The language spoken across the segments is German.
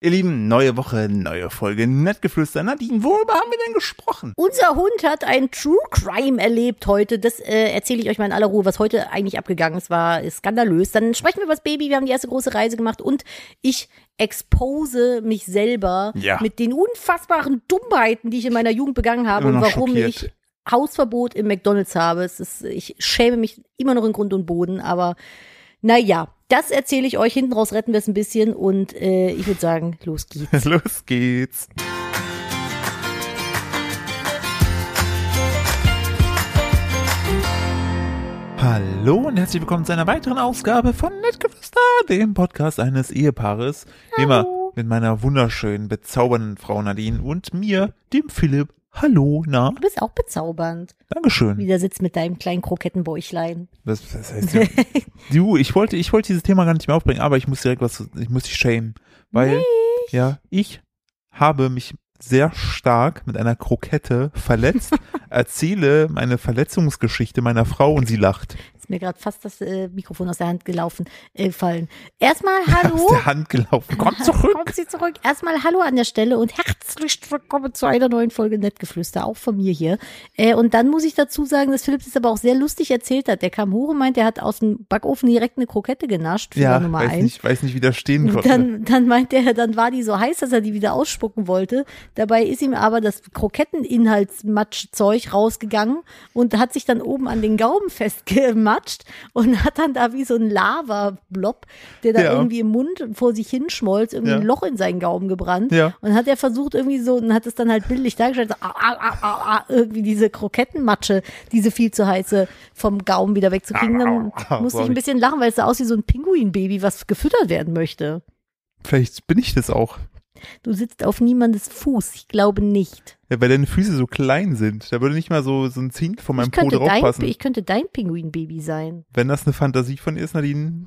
Ihr Lieben, neue Woche, neue Folge, Nettgeflüster. Nadine, worüber haben wir denn gesprochen? Unser Hund hat ein True Crime erlebt heute. Das äh, erzähle ich euch mal in aller Ruhe, was heute eigentlich abgegangen ist. War skandalös. Dann sprechen wir über das Baby. Wir haben die erste große Reise gemacht und ich expose mich selber Ja. mit den unfassbaren Dummheiten, die ich in meiner Jugend begangen habe und warum schockiert. ich Hausverbot im McDonalds habe. Ist, ich schäme mich immer noch in Grund und Boden, aber naja, das erzähle ich euch. Hinten raus retten wir es ein bisschen und äh, ich würde sagen, los geht's. Los geht's. Hallo und herzlich willkommen zu einer weiteren Ausgabe von Nettgeflüster, dem Podcast eines Ehepaares. Wie Immer mit meiner wunderschönen, bezaubernden Frau Nadine und mir, dem Philipp. Hallo, na? Du bist auch bezaubernd. Dankeschön. Wie der sitzt mit deinem kleinen Krokettenbäuchlein. Das, das heißt, ja, du, ich wollte, ich wollte dieses Thema gar nicht mehr aufbringen, aber ich muss direkt was, ich muss dich schämen, weil, ja, ich habe mich sehr stark mit einer Krokette verletzt, erzähle meine Verletzungsgeschichte meiner Frau und sie lacht. Ist mir gerade fast das äh, Mikrofon aus der Hand gelaufen, äh, gefallen. Erstmal hallo. Aus der Hand gelaufen. Komm zurück. Kommt sie zurück. Erstmal hallo an der Stelle und herzlich willkommen zu einer neuen Folge Nettgeflüster, auch von mir hier. Äh, und dann muss ich dazu sagen, dass Philipp das aber auch sehr lustig erzählt hat. Der kam hoch und meint, er hat aus dem Backofen direkt eine Krokette genascht. Ja, Nummer weiß eins. nicht, weiß nicht, wie das stehen konnte. Dann, dann meint er, dann war die so heiß, dass er die wieder ausspucken wollte. Dabei ist ihm aber das Kroketteninhaltsmatschzeug rausgegangen und hat sich dann oben an den Gaumen festgematscht und hat dann da wie so ein Lava-Blob, der da Ja. irgendwie im Mund vor sich hinschmolz, irgendwie Ja. ein Loch in seinen Gaumen gebrannt. Ja. Und hat er versucht irgendwie so, und hat es dann halt bildlich dargestellt, so, ah, ah, ah, ah, ah, irgendwie diese Krokettenmatsche, diese viel zu heiße vom Gaumen wieder wegzukriegen. Dann Ah, ah, musste ich ein bisschen lachen, weil es sah aus wie so ein Pinguinbaby, was gefüttert werden möchte. Vielleicht bin ich das auch. Du sitzt auf niemandes Fuß. Ich glaube nicht. Ja, weil deine Füße so klein sind. Da würde nicht mal so, so ein Zink von meinem Ich Po draufpassen. ich könnte dein Pinguinbaby sein. Wenn das eine Fantasie von dir ist, Nadine,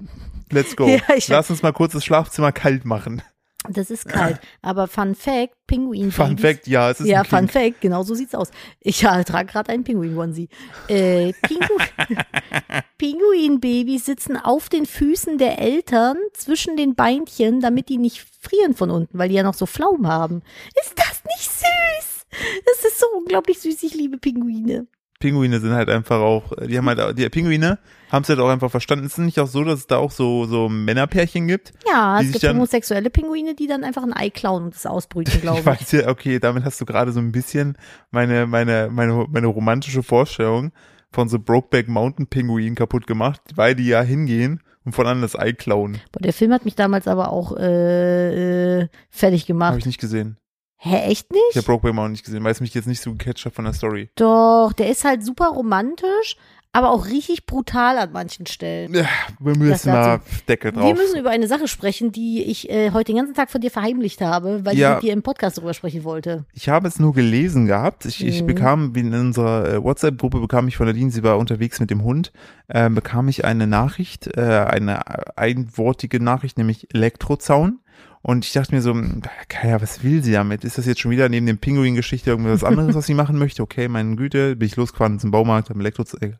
let's go. Ja, Lass uns mal kurz das Schlafzimmer kalt machen. Das ist kalt. Aber Fun Fact, Pinguinbabys. Fun Fact, ja, es ist Ja, Fun. Fact, genau so sieht's aus. Ich ja, trage gerade einen Pinguin-Onesie. Äh, Pingu Pinguinbabys sitzen auf den Füßen der Eltern zwischen den Beinchen, damit die nicht frieren von unten, weil die ja noch so Pflaumen haben. Ist das nicht süß? Das ist so unglaublich süß. Ich liebe Pinguine. Pinguine sind halt einfach auch, die haben halt, die Pinguine haben es halt auch einfach verstanden. Es ist nicht auch so, dass es da auch so, so Männerpärchen gibt. Ja, es gibt homosexuelle Pinguine, die dann einfach ein Ei klauen und es ausbrüten, glaube ich. weiß ja, okay, damit hast du gerade so ein bisschen meine, meine, meine, meine romantische Vorstellung von so Brokeback Mountain Pinguinen kaputt gemacht, weil die ja hingehen und von anderen das Ei klauen. Boah, der Film hat mich damals aber auch äh, äh, fertig Habe gemacht. ich nicht gesehen. Hä, echt Ich nicht? habe Brokeback Mountain nicht gesehen, weil es mich jetzt nicht so gecatcht hat von der Story. Doch, der ist halt super romantisch, aber auch richtig brutal an manchen Stellen. Ja, wir müssen mal. Deckel drauf. Wir müssen über eine Sache sprechen, die ich äh, heute den ganzen Tag von dir verheimlicht habe, weil Ja. ich mit dir im Podcast darüber sprechen wollte. Ich habe es nur gelesen gehabt. Ich, ich Mhm. bekam, wie in unserer äh, WhatsApp-Gruppe bekam ich von Nadine, sie war unterwegs mit dem Hund, äh, bekam ich eine Nachricht, äh, eine einwortige Nachricht, nämlich Elektrozaun. Und ich dachte mir so, hm, Kaya, was will sie damit? Ist das jetzt schon wieder neben dem Pinguin-Geschichte irgendwas anderes, was sie machen möchte? Okay, meine Güte, bin ich losgefahren zum Baumarkt, am Elektrozaun.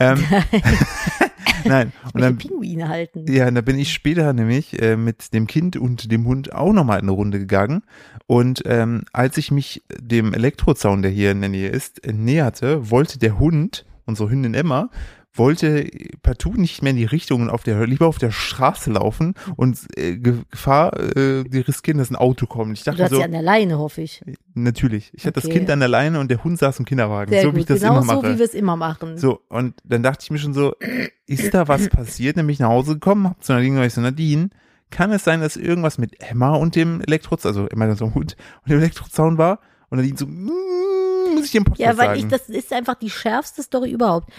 Ähm, nein, und dann, Pinguine halten. ja, da bin ich später nämlich äh, mit dem Kind und dem Hund auch nochmal eine Runde gegangen. Und ähm, als ich mich dem Elektrozaun, der hier in der Nähe ist, äh, näherte, wollte der Hund, unsere Hündin Emma, wollte partout nicht mehr in die Richtung und auf der, lieber auf der Straße laufen und äh, Ge- Gefahr, äh, die riskieren, dass ein Auto kommt. Ich Du dachte hast so, sie an der Leine, hoffe ich. natürlich. Ich hatte das Okay. Kind an der Leine und der Hund saß im Kinderwagen, Sehr so gut. wie ich das genau immer so, mache. wie wir es immer machen. So, und dann dachte ich mir schon so, ist da was passiert? Nämlich nach Hause gekommen, hab zu Nadine gesagt, so, Nadine, kann es sein, dass irgendwas mit Emma und dem Elektrozaun, also Emma so Hund und dem Elektrozaun war? Und Nadine so, mm, muss ich im Podcast Ja, weil sagen. ich, das ist einfach die schärfste Story überhaupt.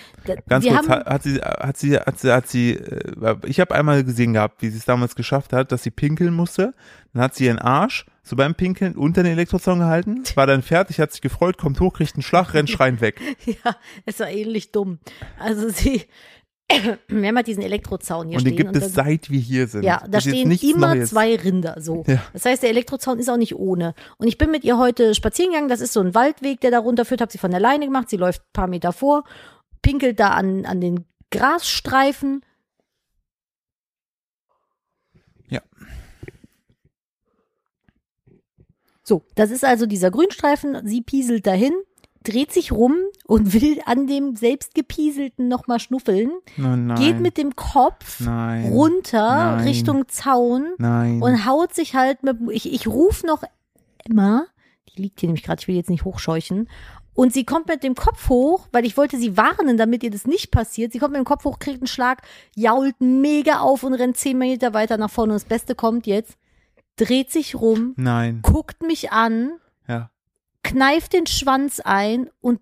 Ganz wir kurz, haben, hat, hat sie, hat sie, hat sie, hat sie, äh, ich habe einmal gesehen gehabt, wie sie es damals geschafft hat, dass sie pinkeln musste. Dann hat sie ihren Arsch so beim Pinkeln unter den Elektrozaun gehalten, war dann fertig, hat sich gefreut, kommt hoch, kriegt einen Schlag, rennt schreiend weg. Ja, es war ähnlich dumm. Also sie, wir haben halt diesen Elektrozaun hier und den stehen. gibt es da, seit wir hier sind. ja, da stehen immer Neues. zwei Rinder, so. Ja. Das heißt, der Elektrozaun ist auch nicht ohne. Und ich bin mit ihr heute spazieren gegangen, das ist so ein Waldweg, der da runterführt, hab sie von der Leine gemacht, sie läuft ein paar Meter vor, pinkelt da an, an den Grasstreifen. Ja. So, das ist also dieser Grünstreifen. Sie pieselt dahin, dreht sich rum und will an dem selbstgepieselten nochmal schnuffeln. Oh. Geht mit dem Kopf Nein. runter Nein. Richtung Zaun Nein. und haut sich halt mit, ich, ich ruf noch Emma, die liegt hier nämlich gerade, ich will jetzt nicht hochscheuchen. Und sie kommt mit dem Kopf hoch, weil ich wollte sie warnen, damit ihr das nicht passiert. Sie kommt mit dem Kopf hoch, kriegt einen Schlag, jault mega auf und rennt zehn Meter weiter nach vorne. Und das Beste kommt jetzt, dreht sich rum, Nein. guckt mich an. Kneift den Schwanz ein und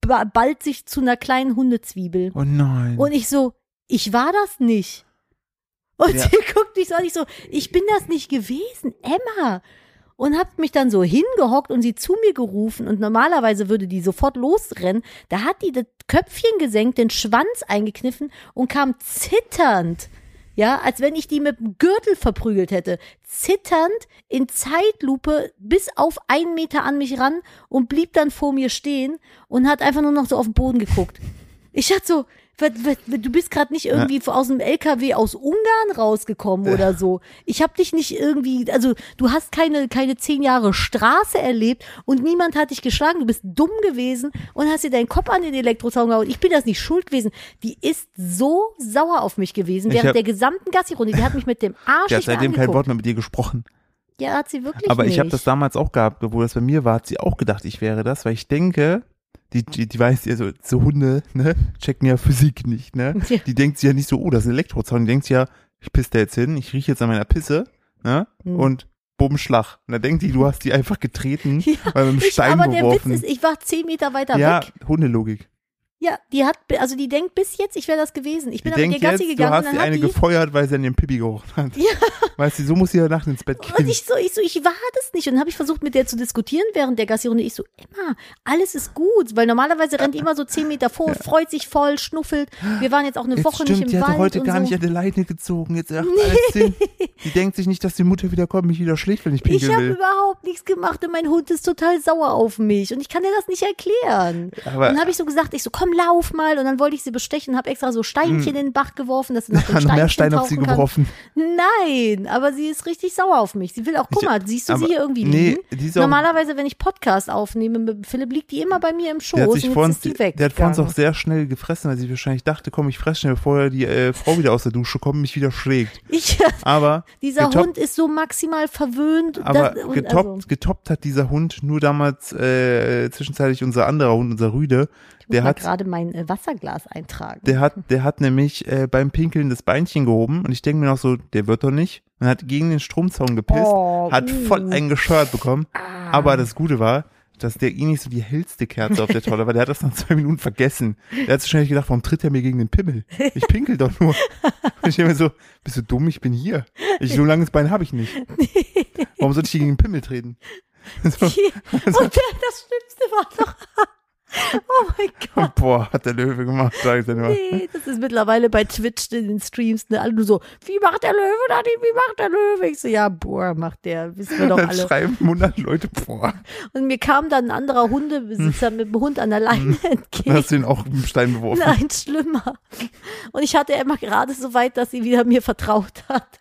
ba- ballt sich zu einer kleinen Hundezwiebel. Oh nein. Und ich so, ich war das nicht. Und Ja. sie guckt mich so an, ich so, ich bin das nicht gewesen, Emma. Und hab mich dann so hingehockt und sie zu mir gerufen und normalerweise würde die sofort losrennen. Da hat die das Köpfchen gesenkt, den Schwanz eingekniffen und kam zitternd. Ja, als wenn ich die mit dem Gürtel verprügelt hätte. Zitternd in Zeitlupe bis auf einen Meter an mich ran und blieb dann vor mir stehen und hat einfach nur noch so auf den Boden geguckt. Ich dachte so, du bist gerade nicht irgendwie aus dem LKW aus Ungarn rausgekommen oder so. Ich habe dich nicht irgendwie, also du hast keine keine zehn Jahre Straße erlebt und niemand hat dich geschlagen. Du bist dumm gewesen und hast dir deinen Kopf an den Elektrozaun gehauen. Ich bin das nicht schuld gewesen. Die ist so sauer auf mich gewesen während hab- der gesamten Gassi-Runde. Die hat mich mit dem Arsch Die hat seitdem kein. Wort mehr mit dir gesprochen. Ja, hat sie wirklich Aber nicht. ich habe das damals auch gehabt, wo das bei mir war, hat sie auch gedacht, ich wäre das, weil ich denke, die, die, die weiß ja so, so Hunde, ne, checken ja Physik nicht, ne? Ja. Die denkt sich ja nicht so, oh, das ist ein Elektrozaun. Die denkt sich ja, ich pisse da jetzt hin, ich rieche jetzt an meiner Pisse, ne? Hm. Und bumm, Schlag. Und dann denkt die, du hast die einfach getreten, Ja, weil mit dem ich, Stein aber der beworfen. Witz ist, ich war zehn Meter weiter ja, weg. Hundelogik. Ja, die hat, also die denkt bis jetzt, ich wäre das gewesen. Ich Die bin dann mit denkt ihr Gassi jetzt, du gegangen hast und die dann hat eine die, gefeuert, weil sie an dem Pipi gerochen hat. Ja. Weißt du, so muss sie ja nachts ins Bett Und gehen. ich so, ich so, ich war das nicht. Und dann habe ich versucht, mit der zu diskutieren während der Gassi-Runde. Ich so, Emma, alles ist gut. Weil normalerweise rennt die immer so zehn Meter vor, freut sich voll, schnuffelt. Wir waren jetzt auch eine Jetzt Woche stimmt, nicht die im hatte Wald heute und gar so. nicht an der Leine gezogen. Jetzt macht alles Sinn. Die denkt sich nicht, dass die Mutter wieder kommt, mich wieder schlägt, wenn ich Ich pinkeln habe will. überhaupt nichts gemacht und mein Hund ist total sauer auf mich und ich kann dir das nicht erklären. Aber und dann habe ich so gesagt, ich so, komm, lauf mal. Und dann wollte ich sie bestechen, habe extra so Steinchen in den Bach geworfen, dass sie nach hat noch mehr Steine auf sie kann. geworfen. Nein, aber sie ist richtig sauer auf mich. Sie will auch, guck mal, siehst du aber- sie hier irgendwie nee, liegen? auch- Normalerweise, wenn ich Podcast aufnehme mit Philipp, liegt die immer bei mir im Schoß Der hat und sich vor uns, ist die weg. der hat vor uns auch sehr schnell gefressen, weil sie wahrscheinlich dachte, komm, ich fress schnell, bevor die äh, Frau wieder aus der Dusche kommt und mich wieder schlägt. ich, Aber dieser Hund ist so maximal verwöhnt. Aber und getoppt, also, getoppt hat dieser Hund nur damals äh, zwischenzeitlich unser anderer Hund, unser Rüde. Ich Der hat, gerade mein äh, Wasserglas eintragen. der hat, der hat nämlich äh, beim Pinkeln das Beinchen gehoben und ich denke mir noch so, der wird doch nicht. Und hat gegen den Stromzaun gepisst, Oh, hat voll uh. einen gescheuert bekommen. Ah. Aber das Gute war, dass der eh nicht so die hellste Kerze auf der Torte war. Der hat das nach zwei Minuten vergessen. Der hat so schnell gedacht, warum tritt er mir gegen den Pimmel? Ich pinkel doch nur. Und ich denke mir so, bist du dumm? Ich bin hier. Ich, so langes Bein habe ich nicht. Warum soll ich gegen den Pimmel treten? So, und der, das Schlimmste war doch. Oh mein Gott. boah, hat der Löwe gemacht, sag ich dir nur. Nee, das ist mittlerweile bei Twitch in den Streams, ne, alle nur so, wie macht der Löwe da nicht, wie macht der Löwe? Ich so, ja, boah, macht der, wissen wir doch Dann alle. schreiben 100 Leute, boah, Und mir kam dann ein anderer Hundebesitzer mit dem Hund an der Leine dann entgegen. hast du ihn auch mit dem Stein beworfen. Nein, schlimmer. Und ich hatte immer gerade so weit, dass sie wieder mir vertraut hat.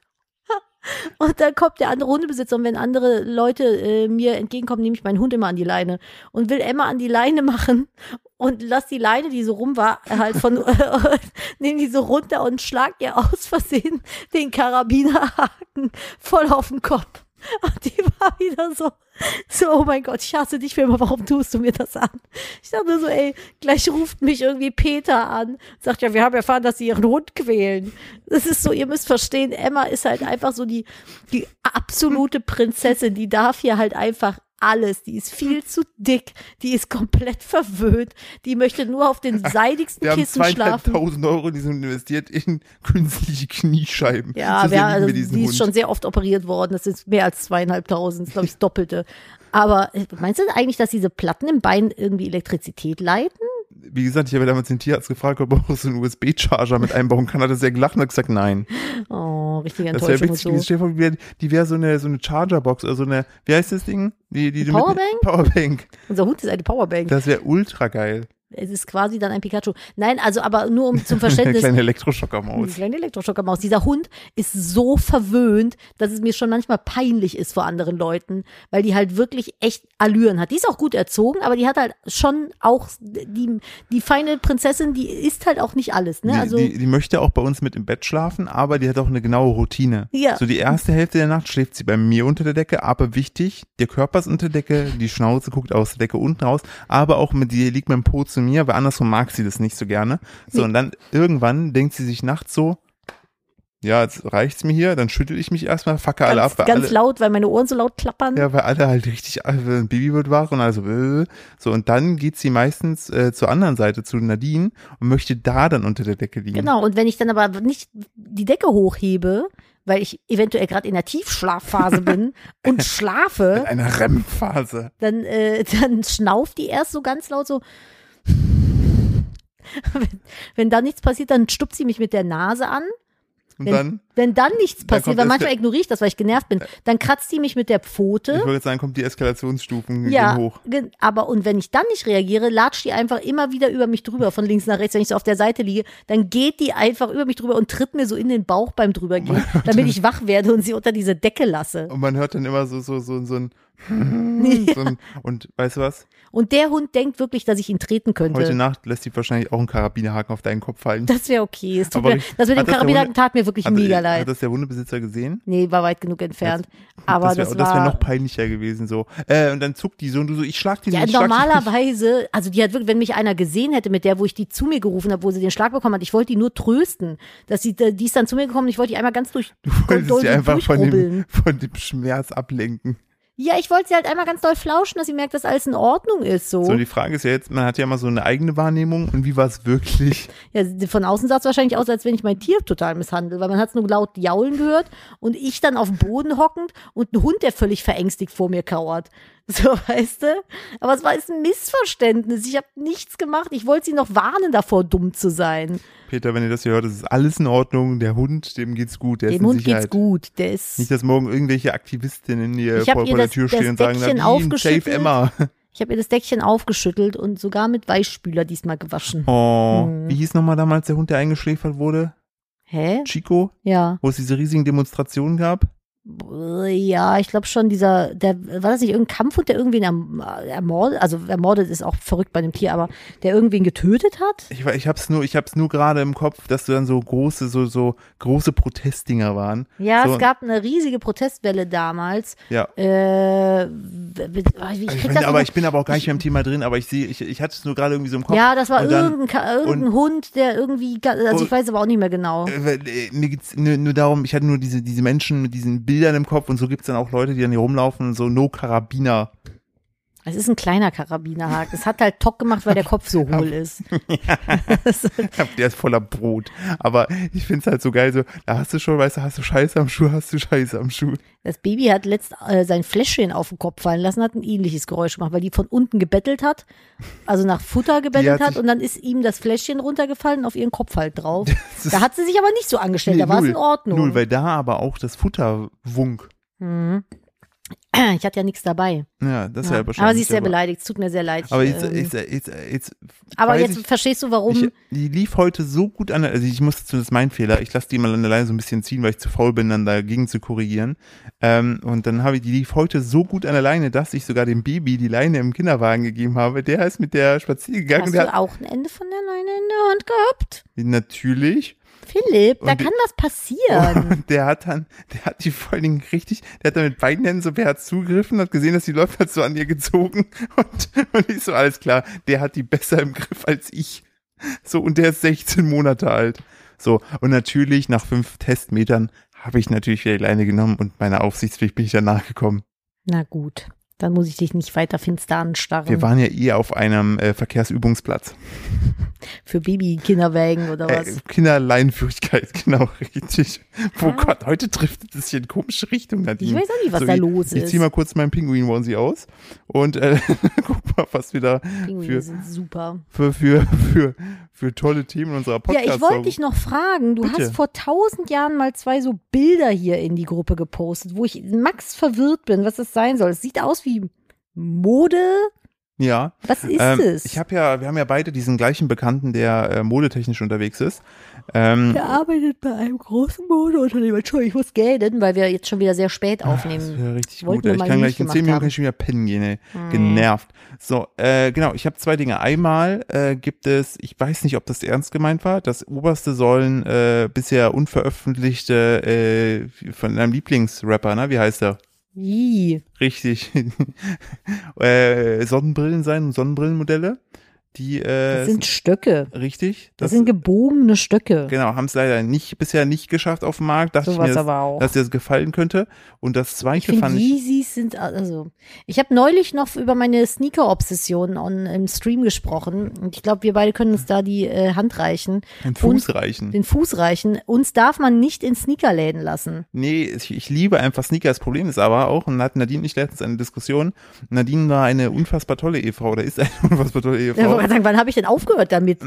Und dann kommt der andere Hundebesitzer und wenn andere Leute äh, mir entgegenkommen, nehme ich meinen Hund immer an die Leine und will Emma an die Leine machen und lass die Leine, die so rum war, halt von, nehme die so runter und schlag ihr aus Versehen den Karabinerhaken voll auf den Kopf. Und die war wieder so, so, oh mein Gott, ich hasse dich für immer, warum tust du mir das an? Ich dachte nur so, ey, gleich ruft mich irgendwie Peter an, sagt ja, wir haben erfahren, dass sie ihren Hund quälen. Das ist so, ihr müsst verstehen, Emma ist halt einfach so die, die absolute Prinzessin, die darf hier halt einfach alles. Die ist viel zu dick, die ist komplett verwöhnt, die möchte nur auf den seidigsten Wir haben Kissen schlafen. zweieinhalbtausend Euro in diesem investiert in künstliche Kniescheiben. Ja, wer, also, die diesen ist Hund. schon sehr oft operiert worden. Das ist mehr als zweieinhalbtausend, glaube ich, das Doppelte. Aber äh, meinst du eigentlich, dass diese Platten im Bein irgendwie Elektrizität leiten? Wie gesagt, ich habe damals den Tierarzt gefragt, ob er auch so einen USB-Charger mit einbauen kann. Hat er sehr gelacht und hat gesagt, nein. Oh, richtige Das wäre Enttäuschung witzig. so. Stell dir vor, die wäre so eine, so eine Chargerbox oder so eine, wie heißt das Ding? Die, die, die Powerbank? Mit, Powerbank. Unser Hund ist eine Powerbank. Das wäre ultra geil. Es ist quasi dann ein Pikachu. Nein, also aber nur um zum Eine Verständnis. kleine Eine Elektroschockermaus. kleine Elektroschockermaus. Dieser Hund ist so verwöhnt, dass es mir schon manchmal peinlich ist vor anderen Leuten, weil die halt wirklich echt Allüren hat. Die ist auch gut erzogen, aber die hat halt schon auch die, die feine Prinzessin, die isst halt auch nicht alles, ne? Die, Also die, die möchte auch bei uns mit im Bett schlafen, aber die hat auch eine genaue Routine. Ja. So die erste Hälfte der Nacht schläft sie bei mir unter der Decke, aber wichtig, der Körper ist unter der Decke, die Schnauze guckt aus der Decke unten raus, aber auch mit die liegt mit dem Po zu mir, weil andersrum mag sie das nicht so gerne. So, und dann irgendwann denkt sie sich nachts so, ja, jetzt reicht's mir hier, dann schüttel ich mich erstmal, facke alle ab, weil ganz alle, laut, weil meine Ohren so laut klappern. ja, weil alle halt richtig, äh, ein Baby wird wach und also, äh, so, und dann geht sie meistens äh, zur anderen Seite, zu Nadine und möchte da dann unter der Decke liegen. Genau, und wenn ich dann aber nicht die Decke hochhebe, weil ich eventuell gerade in der Tiefschlafphase bin und schlafe, In einer REM-Phase. dann, äh, dann schnauft die erst so ganz laut so. wenn, wenn da nichts passiert, dann stupst sie mich mit der Nase an. Und Wenn, dann, wenn dann nichts Dann passiert, weil manchmal ignoriere ich das, weil ich genervt bin, dann kratzt sie mich mit der ich Pfote. wollte jetzt sagen, kommt die Eskalationsstufen Ja, hoch. ge- aber und wenn ich dann nicht reagiere, latscht die einfach immer wieder über mich drüber, von links nach rechts, wenn ich so auf der Seite liege, dann geht die einfach über mich drüber und tritt mir so in den Bauch beim drübergehen, damit ich wach werde und sie unter diese Decke lasse. Und man hört dann immer so, so, so, so ein, so ein und weißt du was? Und der Hund denkt wirklich, dass ich ihn treten könnte. Heute Nacht lässt sie wahrscheinlich auch einen Karabinerhaken auf deinen Kopf fallen. Das wäre okay. Es tut Aber mir, richtig- das mit dem hat das Karabinerhaken Hunde- tat mir wirklich Hat, mega hat leid. das der Hundebesitzer gesehen? Nee, war weit genug entfernt. Aber das das, wäre das war. wär noch peinlicher gewesen so. Äh, und dann zuckt die so und du so, ich schlag die ja, nicht, ich schlag die nicht. normalerweise, also die hat wirklich, wenn mich einer gesehen hätte, mit der, wo ich die zu mir gerufen habe, wo sie den Schlag bekommen hat, ich wollte die nur trösten. Dass sie, die ist dann zu mir gekommen, ich wollte die einmal ganz durch, Du wolltest sie einfach von dem, von dem Schmerz ablenken. Ja, ich wollte sie halt einmal ganz doll flauschen, dass sie merkt, dass alles in Ordnung ist, so. So, die Frage ist ja jetzt, man hat ja immer so eine eigene Wahrnehmung und wie war es wirklich? Ja, von außen sah es wahrscheinlich aus, als wenn ich mein Tier total misshandle, weil man hat es nur laut jaulen gehört und ich dann auf dem Boden hockend und ein Hund, der völlig verängstigt vor mir kauert. So, weißt du? Aber es war jetzt ein Missverständnis. Ich habe nichts gemacht. Ich wollte sie noch warnen davor, dumm zu sein. Peter, wenn ihr das hier hört, es ist alles in Ordnung. Der Hund, dem geht's gut. Der ist Dem in Hund Sicherheit. geht's gut. Der ist. Nicht, dass morgen irgendwelche Aktivistinnen hier vor, vor der das- Tür stehen und sagen, Nadine, save. Emma. Ich habe ihr das Deckchen aufgeschüttelt und sogar mit Weichspüler diesmal gewaschen. Oh, Mhm. wie hieß nochmal damals der Hund, der eingeschläfert wurde? Hä? Chico? Ja. Wo es diese riesigen Demonstrationen gab? Ja, ich glaube schon, dieser, der, war das nicht irgendein Kampfhund, der irgendwen erm- ermordet, also ermordet ist auch verrückt bei dem Tier, aber der irgendwen getötet hat? Ich, ich hab's nur, ich hab's nur gerade im Kopf, dass du dann so große, so, so große Protestdinger waren. Ja, so, es gab eine riesige Protestwelle damals. Ja. Äh, w- ich Ich krieg bin, aber ich bin aber auch gar nicht mehr im Thema drin, aber ich sehe, ich, ich hatte es nur gerade irgendwie so im Kopf. ja, das war und dann- irgendein, irgendein Hund, der irgendwie, also Und- ich weiß aber auch nicht mehr genau. Äh, äh, Mir geht's nur, nur darum, ich hatte nur diese, diese Menschen mit diesen Bildern im Kopf und so gibt's dann auch Leute, die dann hier rumlaufen und so No Karabiner. Es ist ein kleiner Karabinerhaken. Es hat halt Tock gemacht, weil der Kopf so hohl ist. Der ist voller Brot. Aber ich find's halt so geil, so, da hast du schon, weißt du, hast du Scheiße am Schuh, hast du Scheiße am Schuh. Das Baby hat letzt äh, sein Fläschchen auf den Kopf fallen lassen, hat ein ähnliches Geräusch gemacht, weil die von unten gebettelt hat, also nach Futter gebettelt hat hat, und dann ist ihm das Fläschchen runtergefallen auf ihren Kopf halt drauf. Da hat sie sich aber nicht so angestellt, da Nee, war es in Ordnung. Null, weil da aber auch das Futter wunk. Mhm. Ich hatte ja nichts dabei. Ja, das ist Ja. ja wahrscheinlich. aber sie ist sehr aber- beleidigt, es tut mir sehr leid. Aber jetzt, ähm, jetzt, jetzt, jetzt aber jetzt ich- verstehst du, warum. Ich, die lief heute so gut an, der- also ich muss, das ist mein Fehler, ich lasse die mal an der Leine so ein bisschen ziehen, weil ich zu faul bin, dann dagegen zu korrigieren. Ähm, und dann habe ich, die lief heute so gut an der Leine, dass ich sogar dem Baby die Leine im Kinderwagen gegeben habe. Der ist mit der spazieren gegangen. hast du hat, auch ein Ende von der Leine in der Hand gehabt? natürlich. Philipp, da Und die- kann was passieren. Der hat dann, der hat die vor allen Dingen richtig, der hat dann mit beiden Händen so, hat zugegriffen, hat gesehen, dass die läuft, hat so an ihr gezogen und, und ich so, alles klar, der hat die besser im Griff als ich. So, und der ist 16 Monate alt. So, und natürlich nach fünf Testmetern habe ich natürlich wieder die Leine genommen und meiner Aufsichtspflicht bin ich dann nachgekommen. Na gut, dann muss ich dich nicht weiter finster anstarren. Wir waren ja eh auf einem äh, Verkehrsübungsplatz. Für Baby-Kinderwägen oder was? Äh, Kinderleinführigkeit, genau, richtig. Oh Ah. Gott, heute driftet es hier in komische Richtung, Nadine. Ich weiß auch nicht, was So da los Ich ist. zieh mal kurz meinen Pinguin-Onesie aus und äh, guck mal, was wir da Pinguine für, sind super. für, für, für, für tolle Themen in unserer Ja, Podcast ich wollte dich noch fragen. Du Bitte. hast vor tausend Jahren mal zwei so Bilder hier in die Gruppe gepostet, wo ich max verwirrt bin, was das sein soll. Es sieht aus wie Mode, Ja. Was ist Ähm, es? ich habe ja, wir haben ja beide diesen gleichen Bekannten, der äh, modetechnisch unterwegs ist. Ähm, Der arbeitet bei einem großen Modeunternehmen. Entschuldigung, ich muss gelten, weil wir jetzt schon wieder sehr spät Das aufnehmen. wäre richtig Wollten gut. Ich kann gleich in gemacht 10 Minuten schon wieder pennen gehen, ey. Genervt. So, äh, genau, ich habe zwei Dinge. Einmal äh, gibt es, ich weiß nicht, ob das ernst gemeint war, das oberste sollen äh, bisher unveröffentlichte äh, von deinem Lieblingsrapper, ne? Wie heißt er? Wie? Richtig. äh, Sonnenbrillen sein, Sonnenbrillenmodelle. Die äh, Das sind Stöcke. richtig. Das, sind gebogene Stöcke. Genau, haben es leider nicht bisher nicht geschafft auf dem Markt. Dachte Sowas ich mir, auch. dass, dir das gefallen könnte. Und das Ich zweite finde, fand ich. Yeezys sind, also, ich habe neulich noch über meine Sneaker-Obsession on- im Stream gesprochen. Und ich glaube, wir beide können uns da die äh, Hand reichen, Den Fuß reichen. den Fuß reichen. Uns darf man nicht in Sneakerläden lassen. Nee, ich, ich liebe einfach Sneaker. Das Problem ist aber auch, und hat Nadine nicht letztens eine Diskussion. Nadine war eine unfassbar tolle Ehefrau oder ist eine unfassbar tolle Ich Ehefrau. Wollte sagen, wann habe ich denn aufgehört damit?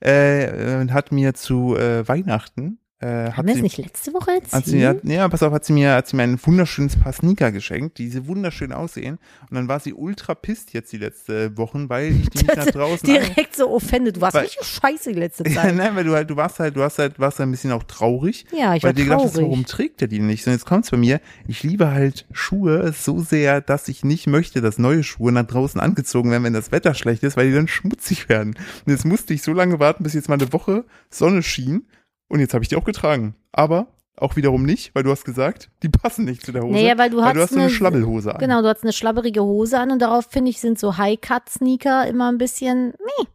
Äh, und hat mir zu äh, Weihnachten äh, Haben hat wir es nicht letzte Woche hat sie, erzählt? ja, pass auf, hat sie mir, hat sie mir ein wunderschönes Paar Sneaker geschenkt, die sie wunderschön aussehen. Und dann war sie ultra pisst jetzt die letzte Wochen, weil ich die nicht nach draußen Direkt so offended. Du warst Weil- richtig scheiße die letzte Ja, Zeit. nein, weil du halt, du warst halt, du hast halt, warst halt ein bisschen auch traurig. Ja, ich weil war dir gedacht traurig. warum trägt er die nicht? Und jetzt kommt's bei mir, ich liebe halt Schuhe so sehr, dass ich nicht möchte, dass neue Schuhe nach draußen angezogen werden, wenn das Wetter schlecht ist, weil die dann schmutzig werden. Und jetzt musste ich so lange warten, bis jetzt mal eine Woche Sonne schien. Und jetzt habe ich die auch getragen. Aber auch wiederum nicht, weil du hast gesagt, die passen nicht zu der Hose. Naja, weil du weil du hast eine eine- Schlabbelhose an. Genau, du hast eine schlabberige Hose an und darauf, finde ich, sind so High-Cut-Sneaker immer ein bisschen, nee.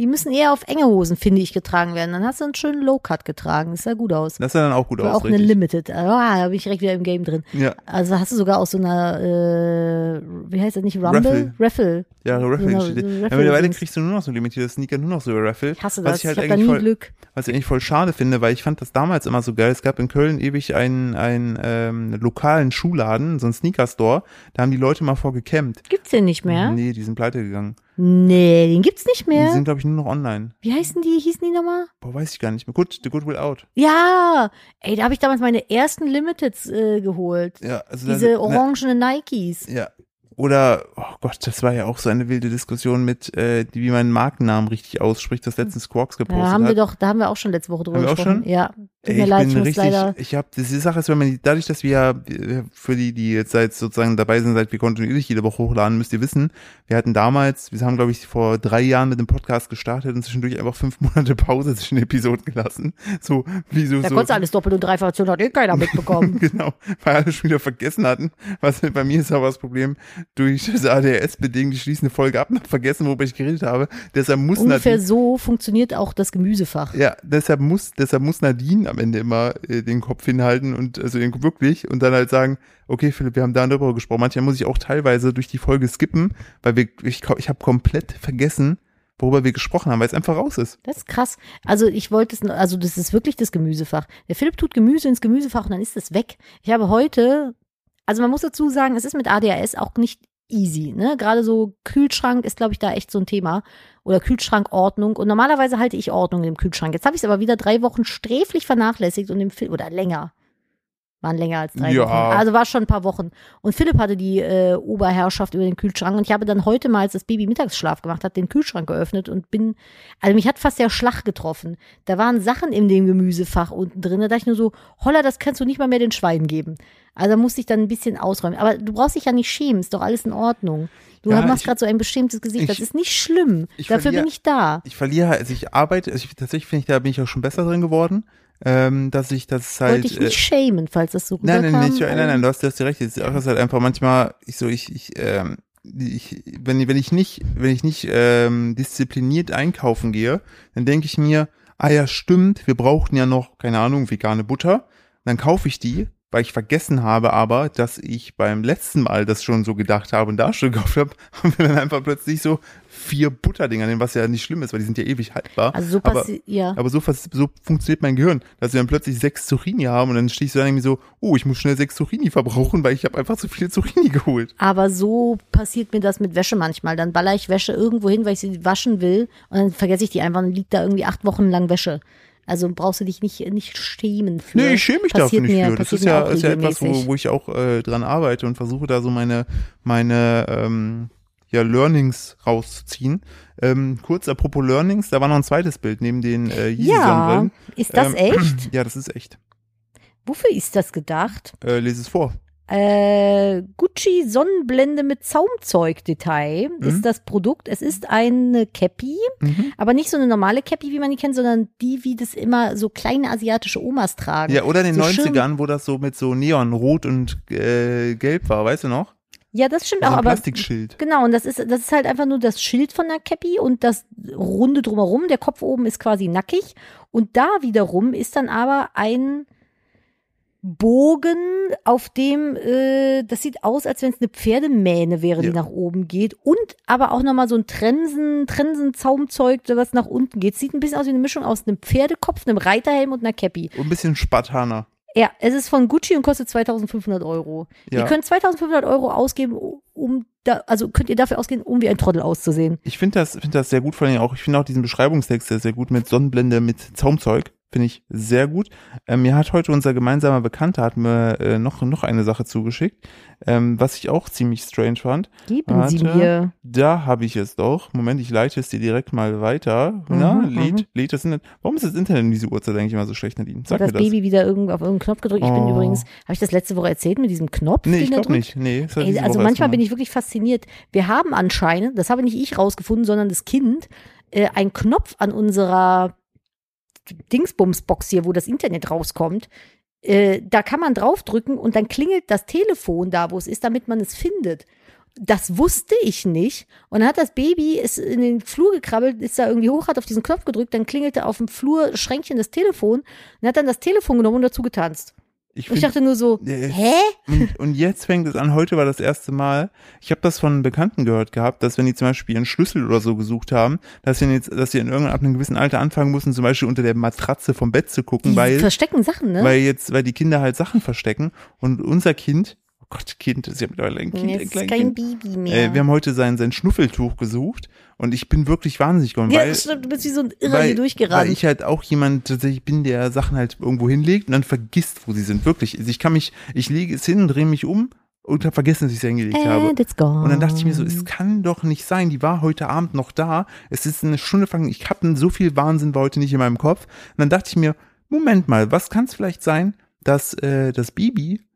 Die müssen eher auf enge Hosen, finde ich, getragen werden. Dann hast du einen schönen Low-Cut getragen. Das sah gut aus. Das sah dann auch gut Oder aus, auch eine richtig. Limited. Ah, da bin ich direkt wieder im Game drin. Ja, Also hast du sogar aus so einer, äh, wie heißt das nicht, Rumble? Raffle. ja, Raffle. Genau, steht. so ja, Raffle mittlerweile Dings. kriegst du nur noch so limitierte Sneaker, nur noch so Raffle. Ich hasse Was das. ich halt ich habe da nie voll- Glück. Was ich eigentlich voll schade finde, weil ich fand das damals immer so geil. Es gab in Köln ewig einen, einen ähm, lokalen Schuhladen, so einen Sneaker-Store. Da haben die Leute mal vor gecampt. Gibt's den nicht mehr? Nee, die sind pleite gegangen. Nee, den gibt's nicht Die mehr. sind, glaube ich, nur noch online. Wie heißen die? Hießen die nochmal? Boah, weiß ich gar nicht mehr. Good, The Good Will Out. Ja, ey, da habe ich damals meine ersten Limiteds äh, geholt. Ja, also Diese na, orangenen Nikes. Ja. Oder, oh Gott, das war ja auch so eine wilde Diskussion mit, äh, wie man Markennamen richtig ausspricht, das letztens Quarks gepostet Ja, haben hat. wir doch, da haben wir auch schon letzte Woche drüber Haben wir auch gesprochen. schon? Ja, tut mir ich leid, bin ich richtig, leider. ich habe, die Sache ist, wenn man, dadurch, dass wir für die, die jetzt seit sozusagen dabei sind, seit wir kontinuierlich jede Woche hochladen, müsst ihr wissen, wir hatten damals, wir haben glaube ich vor drei Jahren mit dem Podcast gestartet und zwischendurch einfach fünf Monate Pause zwischen den Episoden gelassen. So, wie so, Da so. konntest du alles doppelt und dreifach hat eh keiner mitbekommen. Genau, weil alle schon wieder vergessen hatten. Was bei mir ist aber das Problem, durch das ADHS bedingt, ich schließe eine Folge ab, noch vergessen, worüber ich geredet habe. Deshalb muss Ungefähr Nadine, so funktioniert auch das Gemüsefach. ja, deshalb muss, deshalb muss Nadine am Ende immer äh, den Kopf hinhalten und also den, wirklich und dann halt sagen, okay, Philipp, wir haben da darüber gesprochen. Manchmal muss ich auch teilweise durch die Folge skippen, weil wir, ich, ich habe komplett vergessen, worüber wir gesprochen haben, weil es einfach raus ist. Das ist krass. Also ich wollte es, also das ist wirklich das Gemüsefach. Der Philipp tut Gemüse ins Gemüsefach und dann ist es weg. Ich habe heute, also man muss dazu sagen, es ist mit ADHS auch nicht easy. Ne? Gerade so Kühlschrank ist, glaube ich, da echt so ein Thema. Oder Kühlschrankordnung. Und normalerweise halte ich Ordnung im Kühlschrank. Jetzt habe ich es aber wieder drei Wochen sträflich vernachlässigt und im Film, oder länger. Waren länger als drei Ja. Wochen. Also war schon ein paar Wochen. Und Philipp hatte die äh, Oberherrschaft über den Kühlschrank. Und ich habe dann heute mal, als das Baby Mittagsschlaf gemacht hat, den Kühlschrank geöffnet und bin, also mich hat fast der Schlag getroffen. Da waren Sachen in dem Gemüsefach unten drin. Da dachte ich nur so, holla, das kannst du nicht mal mehr den Schweinen geben. Also da musste ich dann ein bisschen ausräumen. Aber du brauchst dich ja nicht schämen, ist doch alles in Ordnung. Du Ja, machst gerade so ein beschämtes Gesicht. das ich- ist nicht schlimm. Dafür verlier- bin ich da. Ich verliere, also ich arbeite, also ich, tatsächlich finde ich, da bin ich auch schon besser drin geworden, ähm, dass ich das halt. Wollte ich nicht schämen, falls das so Nein, rüberkam. nein, nicht, nein, nein, du hast, du hast dir recht. Es ist auch halt einfach manchmal, ich so, ich, ich, ähm, ich, wenn, wenn ich nicht, wenn ich nicht ähm, diszipliniert einkaufen gehe, dann denke ich mir, ah ja, stimmt, wir brauchten ja noch, keine Ahnung, vegane Butter. Dann kaufe ich die, weil ich vergessen habe aber, dass ich beim letzten Mal das schon so gedacht habe und da schon gekauft habe, haben wir dann einfach plötzlich so vier Butterdinger nehmen, was ja nicht schlimm ist, weil die sind ja ewig haltbar. Also so aber, ja. aber so, so funktioniert mein Gehirn, dass wir dann plötzlich sechs Zucchini haben und dann stehe ich so dann irgendwie so, oh, ich muss schnell sechs Zucchini verbrauchen, weil ich habe einfach zu viele Zucchini geholt. Aber so passiert mir das mit Wäsche manchmal. Dann baller ich Wäsche irgendwo hin, weil ich sie waschen will und dann vergesse ich die einfach und liegt da irgendwie acht Wochen lang Wäsche. Also brauchst du dich nicht, nicht schämen für. Nee, ich schäme mich Passiert dafür nicht mir, für. Das ist ja, ist ja etwas, wo, wo ich auch äh, dran arbeite und versuche da so meine, meine, ähm, ja, Learnings rauszuziehen. Ähm, kurz apropos Learnings, da war noch ein zweites Bild neben den äh, Yeezy Ja, ist das Ähm, echt? Ja, das ist echt. Wofür ist das gedacht? Äh, lese es vor. Äh, Gucci Sonnenblende mit Zaumzeug-Detail Mhm. ist das Produkt. Es ist eine Cappy, Mhm. aber nicht so eine normale Cappy, wie man die kennt, sondern die, wie das immer so kleine asiatische Omas tragen. Ja, oder in den So 90ern, wo das so mit so Neonrot und äh, Gelb war, weißt du noch? Ja, das stimmt So auch, ein aber Plastikschild. genau, und das ist, das ist halt einfach nur das Schild von der Cappy und das Runde drumherum. Der Kopf oben ist quasi nackig und da wiederum ist dann aber ein Bogen, auf dem, äh, das sieht aus, als wenn es eine Pferdemähne wäre, die Ja. nach oben geht. Und aber auch nochmal so ein Trensen, Trensen-Zaumzeug, was nach unten geht. Sieht ein bisschen aus wie eine Mischung aus einem Pferdekopf, einem Reiterhelm und einer Cappy. Und ein bisschen Spartaner. Ja, es ist von Gucci und kostet 2500 Euro. Ja. Ihr könnt 2500 Euro ausgeben, um da, also könnt ihr dafür ausgeben, um wie ein Trottel auszusehen. Ich finde das, finde das sehr gut, vor allem auch, ich finde auch diesen Beschreibungstext sehr, sehr gut mit Sonnenblende, mit Zaumzeug. Finde ich sehr gut. Ähm, mir hat heute unser gemeinsamer Bekannter hat mir äh, noch, noch eine Sache zugeschickt, ähm, was ich auch ziemlich strange fand. Geben Sie Warte. mir. Da habe ich es doch. Moment, ich leite es dir direkt mal weiter. Na, Mhm, lädt, lädt das Internet. Warum ist das Internet um diese Uhrzeit eigentlich immer so schlecht, Nadine? Sag Hat das mir das. Baby wieder irgendwo auf irgendeinen Knopf gedrückt. Ich bin Oh. übrigens, habe ich das letzte Woche erzählt mit diesem Knopf? nee, den ich er glaube drückt? nicht. Nee, das hat Ey, diese also Woche manchmal bin gemacht. ich wirklich fasziniert. Wir haben anscheinend, das habe nicht ich rausgefunden, sondern das Kind, äh, einen Knopf an unserer Dingsbums-Box hier, wo das Internet rauskommt. Äh, da kann man draufdrücken und dann klingelt das Telefon da, wo es ist, damit man es findet. Das wusste ich nicht. Und dann hat das Baby ist in den Flur gekrabbelt, ist da irgendwie hoch, hat auf diesen Knopf gedrückt, dann klingelte auf dem Flur Schränkchen das Telefon und hat dann das Telefon genommen und dazu getanzt. Ich Und ich find- dachte nur so, es- hä? Und, und jetzt fängt es an, heute war das erste Mal, ich habe das von Bekannten gehört gehabt, dass wenn die zum Beispiel ihren Schlüssel oder so gesucht haben, dass sie jetzt, dass sie in irgendeinem ab einem gewissen Alter anfangen mussten, zum Beispiel unter der Matratze vom Bett zu gucken, Die weil, verstecken Sachen, ne? weil jetzt, weil die Kinder halt Sachen verstecken und unser Kind, Gott, Kind, das ist ja mittlerweile ein Kind, ein kleines kein Kind. Baby mehr. Äh, wir haben heute sein, sein Schnuffeltuch gesucht und ich bin wirklich wahnsinnig geworden, ja, weil, stimmt, du bist wie so ein Irrer weil, hier durchgerannt. weil ich halt auch jemand tatsächlich bin, der Sachen halt irgendwo hinlegt und dann vergisst, wo sie sind. Wirklich. Also ich kann mich, ich lege es hin, drehe mich um und habe vergessen, dass ich es hingelegt habe. And gone. Und dann dachte ich mir so, es kann doch nicht sein, die war heute Abend noch da. Es ist eine Stunde vergangen. Ich habe so viel Wahnsinn war heute nicht in meinem Kopf. Und dann dachte ich mir, Moment mal, was kann es vielleicht sein, dass äh, das Baby äh,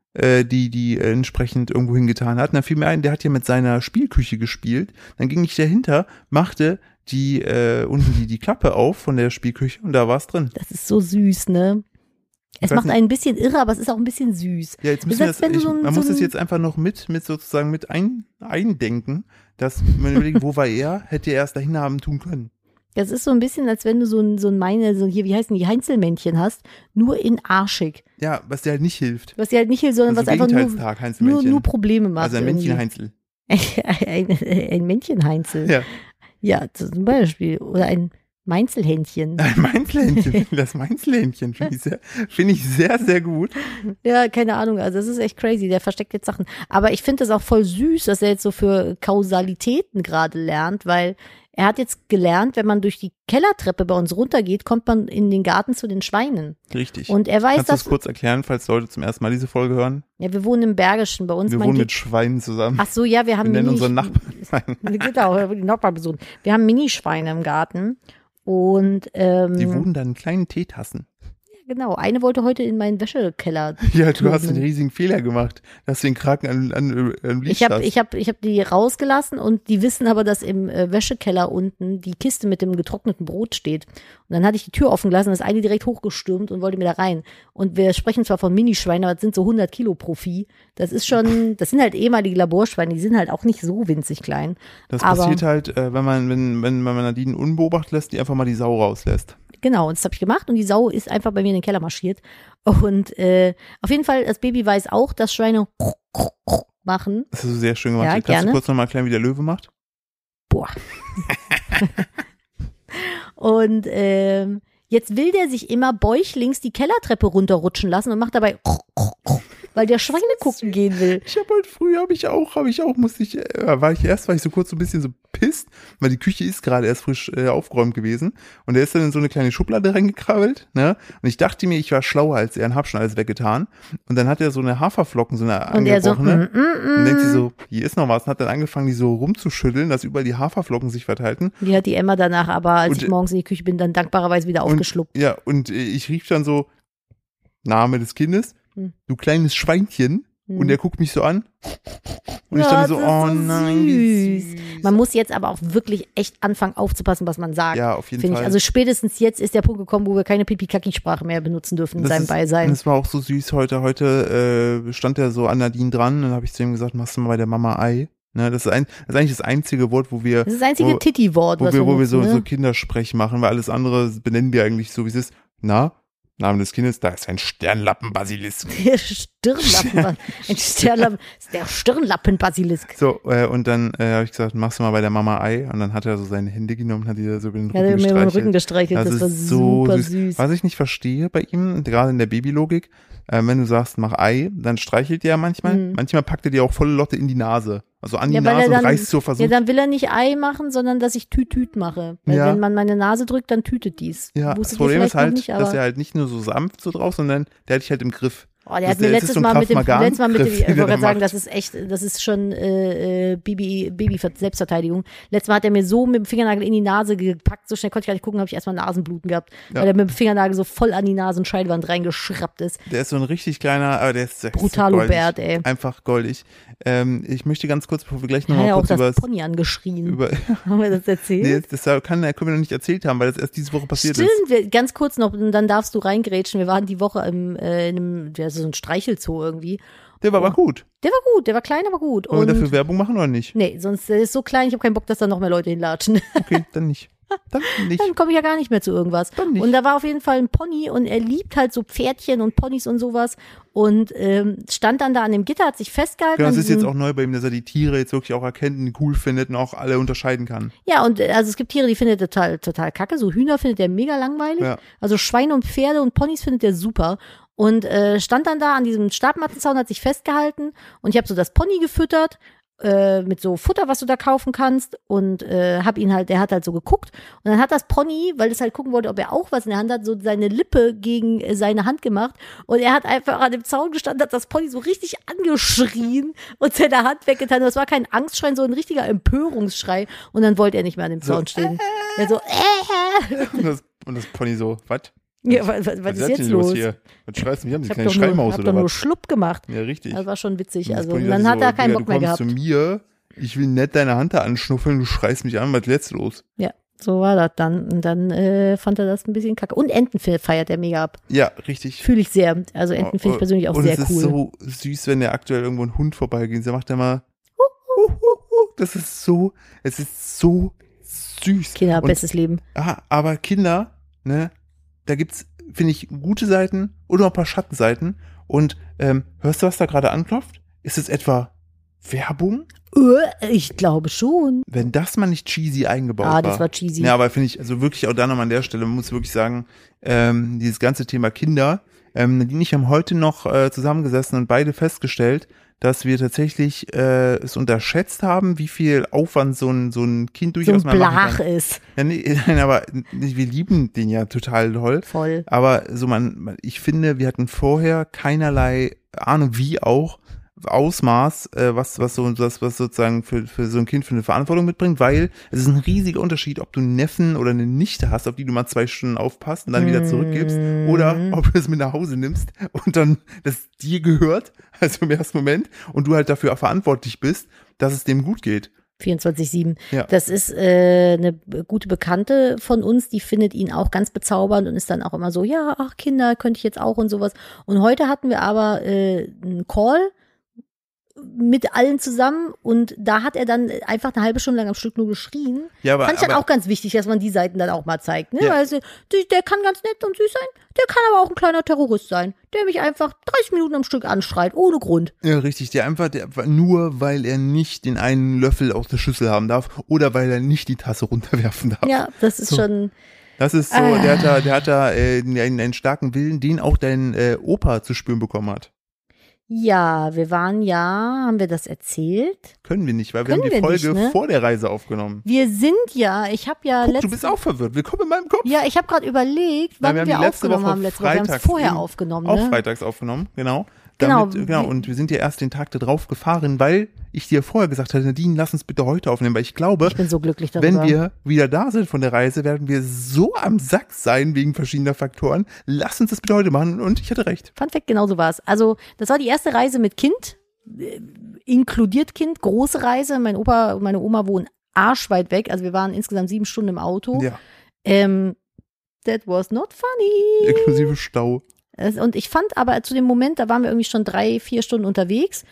die die äh, entsprechend irgendwo hingetan hat. Und dann fiel mir ein, der hat ja mit seiner Spielküche gespielt. Dann ging ich dahinter, machte die äh, unten die die Klappe auf von der Spielküche und da war es drin. Das ist so süß, ne? Es macht einen ein bisschen irre, aber es ist auch ein bisschen süß. Ja, jetzt Das müssen wir das, du ich, so ein- man so muss das jetzt einfach noch mit, mit sozusagen mit ein, eindenken, dass man überlegt, wo war er, hätte er erst dahin haben tun können. Das ist so ein bisschen, als wenn du so ein, so ein meine, so hier, wie heißen die, Heinzelmännchen hast, nur in arschig. Ja, was dir halt nicht hilft. Was dir halt nicht hilft, sondern was einfach nur, nur, nur Probleme macht. also ein. Männchen-Heinzel. ein, ein Männchen-Heinzel. Ja, Ja, zum Beispiel. Oder ein Mainzelhändchen. ein Mainzelhähnchen. Das Mainzelhähnchen finde ich, sehr, finde ich sehr, sehr gut. Ja, keine Ahnung. Also das ist echt crazy. Der versteckt jetzt Sachen. Aber ich finde das auch voll süß, dass er jetzt so für Kausalitäten gerade lernt, weil er hat jetzt gelernt, wenn man durch die Kellertreppe bei uns runtergeht, kommt man in den Garten zu den Schweinen. Richtig. Und er weiß, Kannst du dass das kurz erklären, falls Leute zum ersten Mal diese Folge hören? ja, wir wohnen im Bergischen bei uns. Wir wohnen geht, mit Schweinen zusammen. ach so, ja, wir haben Wir nennen unseren Nachbarn. genau, die Nachbarperson. Wir haben Minischweine im Garten und ähm, Die wohnen dann in kleinen Teetassen. Genau. Eine wollte heute in meinen Wäschekeller Ja, du hast einen riesigen Fehler gemacht. dass du den Kraken an, an, an Licht Ich habe ich hab, ich hab die rausgelassen und die wissen aber, dass im äh, Wäschekeller unten die Kiste mit dem getrockneten Brot steht. Und dann hatte ich die Tür offen gelassen, ist eine direkt hochgestürmt und wollte mir da rein. Und wir sprechen zwar von Minischweinen, aber das sind so 100 Kilo pro Vieh. Das ist schon, das sind halt ehemalige Laborschweine, die sind halt auch nicht so winzig klein. Das aber- passiert halt, äh, wenn man, wenn, wenn, wenn man Nadine unbeobachtet lässt, die einfach mal die Sau rauslässt. Genau, und das habe ich gemacht und die Sau ist einfach bei mir in den Keller marschiert. Und äh, auf jeden Fall, das Baby weiß auch, dass Schweine machen. Das hast du sehr schön gemacht. Ja, Kannst gerne. du kurz nochmal erklären, wie der Löwe macht? Boah. und ähm, jetzt will der sich immer bäuchlings die Kellertreppe runterrutschen lassen und macht dabei, weil der Schweine gucken gehen will. Ich habe heute früh, habe ich auch, habe ich auch, musste ich, äh, war ich erst, war ich so kurz so ein bisschen so pisst, weil die Küche ist gerade erst frisch äh, aufgeräumt gewesen. Und der ist dann in so eine kleine Schublade reingekrabbelt, ne? Und ich dachte mir, ich war schlauer als er und hab schon alles weggetan. Und dann hat er so eine Haferflocken, so eine Und er so, angebrochene. mm, mm, und denkt sie mm. so, hier ist noch was. Und hat dann angefangen, die so rumzuschütteln, dass überall die Haferflocken sich verteilten. Die hat die Emma danach aber, als Und- ich morgens in die Küche bin, dann dankbarerweise wieder aufgeschluckt. Und, ja, und äh, ich rief dann so, Name des Kindes, Hm. du kleines Schweinchen. Hm. Und er guckt mich so an. Und ich Ja, mir so, oh so nein, süß. Man muss jetzt aber auch wirklich echt anfangen aufzupassen, was man sagt. Ja, auf jeden Finde ich. Fall. Also spätestens jetzt ist der Punkt gekommen, wo wir keine Pipi-Kaki-Sprache mehr benutzen dürfen in Das seinem ist, Beisein. Das war auch so süß heute. Heute äh, stand er so an Nadine dran und dann habe ich zu ihm gesagt, machst du mal bei der Mama Ei. Ne, das, ist ein, das ist eigentlich das einzige Wort, wo wir, Das ist das einzige wo, Titi-Wort, wo was wir, wo wir so, nutzen, so ne? Kindersprech machen, weil alles andere benennen wir eigentlich so, wie es ist. Na, Name des Kindes, da ist ein Sternlappenbasilisk. Der Stirnlappen, ein Stirnlappen, ist der Stirnlappen-Basilisk. So, äh, und dann äh, habe ich gesagt, machst du mal bei der Mama Ei. Und dann hat er so seine Hände genommen und hat ihr so über den Ja, Rücken hat mir über den gestreichelt. Rücken gestreichelt, das, Das war ist so super süß. süß. Was ich nicht verstehe bei ihm, gerade in der Babylogik, äh, wenn du sagst, mach Ei, dann streichelt er manchmal. Mhm. Manchmal packt er dir auch volle Lotte in die Nase. Also an die Ja, Nase und dann- reißt so Ja, versucht. dann will er nicht Ei machen, sondern dass ich Tüt-Tüt mache. Weil Ja. wenn man meine Nase drückt, dann tütet dies. Ja, das Wusstet Problem ist halt, nicht, dass er halt nicht nur so sanft so drauf, sondern der hat dich halt im Griff. Oh, der Das hat mir das letztes so Mal mit dem, letztes Mal mit dem, ich wollte gerade sagen, das ist echt, das ist schon äh, äh, Bibi, Baby Selbstverteidigung. Letztes Mal hat er mir so mit dem Fingernagel in die Nase gepackt, so schnell konnte ich gar nicht gucken, habe ich erstmal Nasenbluten gehabt, Ja. weil er mit dem Fingernagel so voll an die Nasenscheidewand reingeschrappt ist. Der ist so ein richtig kleiner, aber der ist, Brutalo goldig. Bert, ey. Einfach goldig. Ähm, ich möchte ganz kurz, bevor wir gleich nochmal ja kurz das über, Pony angeschrien. über Haben wir das erzählt? nee, das kann, können wir noch nicht erzählt haben, weil das erst diese Woche passiert Stimmt, ist. wir, ganz kurz noch, und dann darfst du reingrätschen. Wir waren die Woche im, äh, in einem, ja, so ein Streichelzoo irgendwie. Der war aber gut. Der war gut, der war klein, aber gut. Wollen wir dafür Werbung machen oder nicht? nee, sonst der ist so klein, ich habe keinen Bock, dass da noch mehr Leute hinlatschen. Okay, dann nicht. Dann nicht. Dann komme ich ja gar nicht mehr zu irgendwas. Dann nicht. Und da war auf jeden Fall ein Pony und er liebt halt so Pferdchen und Ponys und sowas und ähm, stand dann da an dem Gitter, hat sich festgehalten. Genau, das ist jetzt auch neu bei ihm, dass er die Tiere jetzt wirklich auch erkennt und cool findet und auch alle unterscheiden kann. Ja, und äh, also es gibt Tiere, die findet er total, total kacke. So Hühner findet er mega langweilig. Ja. Also Schweine und Pferde und Ponys findet er super. Und äh, stand dann da an diesem Stabmattenzaun, hat sich festgehalten und ich habe so das Pony gefüttert äh, mit so Futter, was du da kaufen kannst und äh, hab ihn halt, der hat halt so geguckt und dann hat das Pony, weil es halt gucken wollte, ob er auch was in der Hand hat, so seine Lippe gegen äh, seine Hand gemacht und er hat einfach an dem Zaun gestanden, hat das Pony so richtig angeschrien und seine Hand weggetan. Das war kein Angstschrei, so ein richtiger Empörungsschrei und dann wollte er nicht mehr an dem So, Zaun stehen. Er so, äh, Und das, und das Pony so, was? Ja, was, was, was ist jetzt los? hier? Was schreist du mich an, Ich hab kleine doch nur, hab doch nur? Schlupp gemacht. Ja, richtig. Das war schon witzig. Und Also, und dann sagt hat er so, keinen Bock mehr Du gehabt. kommst zu mir, ich will nett deine Hand da anschnuffeln, du schreist mich an, was ist jetzt los? Ja, so war das dann. Und dann äh, fand er das ein bisschen kacke. Und Enten feiert er mega ab. Ja, richtig. Fühle ich sehr. Also Enten finde ich persönlich auch und sehr es cool. ist so süß, wenn der aktuell irgendwo ein Hund vorbeigeht. Der macht ja mal. Das ist so, es ist so süß. Kinder, Und- bestes Leben. Ah, aber Kinder, ne, da gibt's, finde ich, gute Seiten oder ein paar Schattenseiten. Und ähm, hörst du, was da gerade anklopft? Ist es etwa Werbung? Äh, ich glaube schon. Wenn das mal nicht cheesy eingebaut Ah, war. das war cheesy. Ja, aber finde ich, also wirklich auch da nochmal an der Stelle, man muss wirklich sagen, ähm, dieses ganze Thema Kinder, ähm, Nadine und ich haben heute noch äh, zusammengesessen und beide festgestellt, dass wir tatsächlich äh, es unterschätzt haben, wie viel Aufwand so ein, so ein Kind so ein durchaus mal Blach ist. Ja, nee, nein, aber wir lieben den ja total toll. Voll. Aber so man- ich finde, wir hatten vorher keinerlei Ahnung, wie auch Ausmaß, äh, was was so das was sozusagen für für so ein Kind für eine Verantwortung mitbringt, weil es ist ein riesiger Unterschied, ob du einen Neffen oder eine Nichte hast, auf die du mal zwei Stunden aufpasst und dann wieder zurückgibst, Mhm. oder ob du es mit nach Hause nimmst und dann das dir gehört, also im ersten Moment, und du halt dafür auch verantwortlich bist, dass es dem gut geht. 24-7. Ja. Das ist äh, eine gute Bekannte von uns, die findet ihn auch ganz bezaubernd und ist dann auch immer so, ja, ach Kinder, könnte ich jetzt auch und sowas. Und heute hatten wir aber äh, einen Call mit allen zusammen und da hat er dann einfach eine halbe Stunde lang am Stück nur geschrien. Ja, aber, Fand ich dann aber auch ganz wichtig, dass man die Seiten dann auch mal zeigt. Ne? Ja. Weil die, der kann ganz nett und süß sein, der kann aber auch ein kleiner Terrorist sein, der mich einfach 30 Minuten am Stück anschreit, ohne Grund. Ja, richtig. Der einfach, der, nur weil er nicht den einen Löffel aus der Schüssel haben darf oder weil er nicht die Tasse runterwerfen darf. Ja, das ist So. schon. Das ist so, Ah. der hat da, der hat da äh, einen, einen starken Willen, den auch dein äh, Opa zu spüren bekommen hat. Ja, wir waren ja, haben wir das erzählt? Können wir nicht, weil wir Können haben die wir nicht, Folge ne? vor der Reise aufgenommen. Wir sind ja, ich habe ja Guck, du letzte bist auch verwirrt. Willkommen in meinem Kopf. Ja, ich habe gerade überlegt, wann Nein, wir, haben die letzte aufgenommen Woche haben letzte Woche. Wir haben es freitags vorher eben aufgenommen, Auch ne? freitags aufgenommen, genau. Genau, Damit, genau. wie- Und wir sind ja erst den Tag da drauf gefahren, weil ich dir vorher gesagt hatte, Nadine, lass uns bitte heute aufnehmen, weil ich glaube, Ich bin so glücklich darüber. wenn wir wieder da sind von der Reise, werden wir so am Sack sein wegen verschiedener Faktoren. Lass uns das bitte heute machen. Und ich hatte recht. Fun Fact, genau so war es. Also, das war die erste Reise mit Kind, äh, inkludiert Kind, große Reise. Mein Opa und meine Oma wohnen arschweit weg. Also, wir waren insgesamt sieben Stunden im Auto. Ja, Ähm, that was not funny. inklusive Stau. Und ich fand aber zu dem Moment, da waren wir irgendwie schon drei, vier Stunden unterwegs,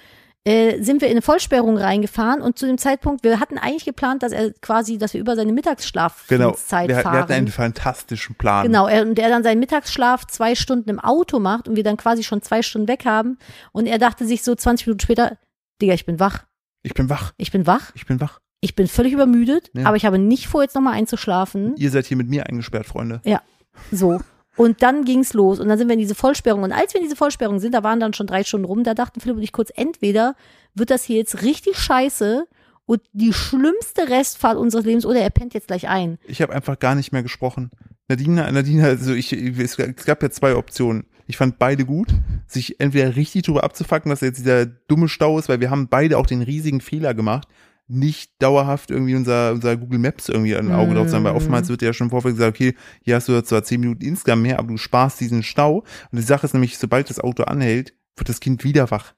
äh, sind wir in eine Vollsperrung reingefahren und zu dem Zeitpunkt, wir hatten eigentlich geplant, dass er quasi, dass wir über seine Genau. Mittagsschlafzeit Wir, wir fahren. hatten einen fantastischen Plan. Genau, er, und er dann seinen Mittagsschlaf zwei Stunden im Auto macht und wir dann quasi schon zwei Stunden weg haben. Und er dachte sich so 20 Minuten später, Digga, ich bin wach. Ich bin wach. Ich bin wach. Ich bin wach. Ich bin völlig übermüdet, Ja. aber ich habe nicht vor, jetzt nochmal einzuschlafen. Ihr seid hier mit mir eingesperrt, Freunde. So. Und dann ging's los und dann sind wir in diese Vollsperrung. Und als wir in diese Vollsperrung sind, da waren dann schon drei Stunden rum, da dachten Philipp und ich kurz, entweder wird das hier jetzt richtig scheiße und die schlimmste Restfahrt unseres Lebens oder er pennt jetzt gleich ein. Ich habe einfach gar nicht mehr gesprochen. Nadine, Nadine, also ich, es gab ja zwei Optionen. Ich fand beide gut, sich entweder richtig drüber abzufacken, dass jetzt dieser dumme Stau ist, weil wir haben beide auch den riesigen Fehler gemacht, nicht dauerhaft irgendwie unser, unser Google Maps irgendwie ein Auge drauf haben, weil Mm. oftmals wird ja schon im Vorfeld gesagt, okay, hier hast du zwar zehn Minuten insgesamt mehr, aber du sparst diesen Stau. Und die Sache ist nämlich, sobald das Auto anhält, wird das Kind wieder wach.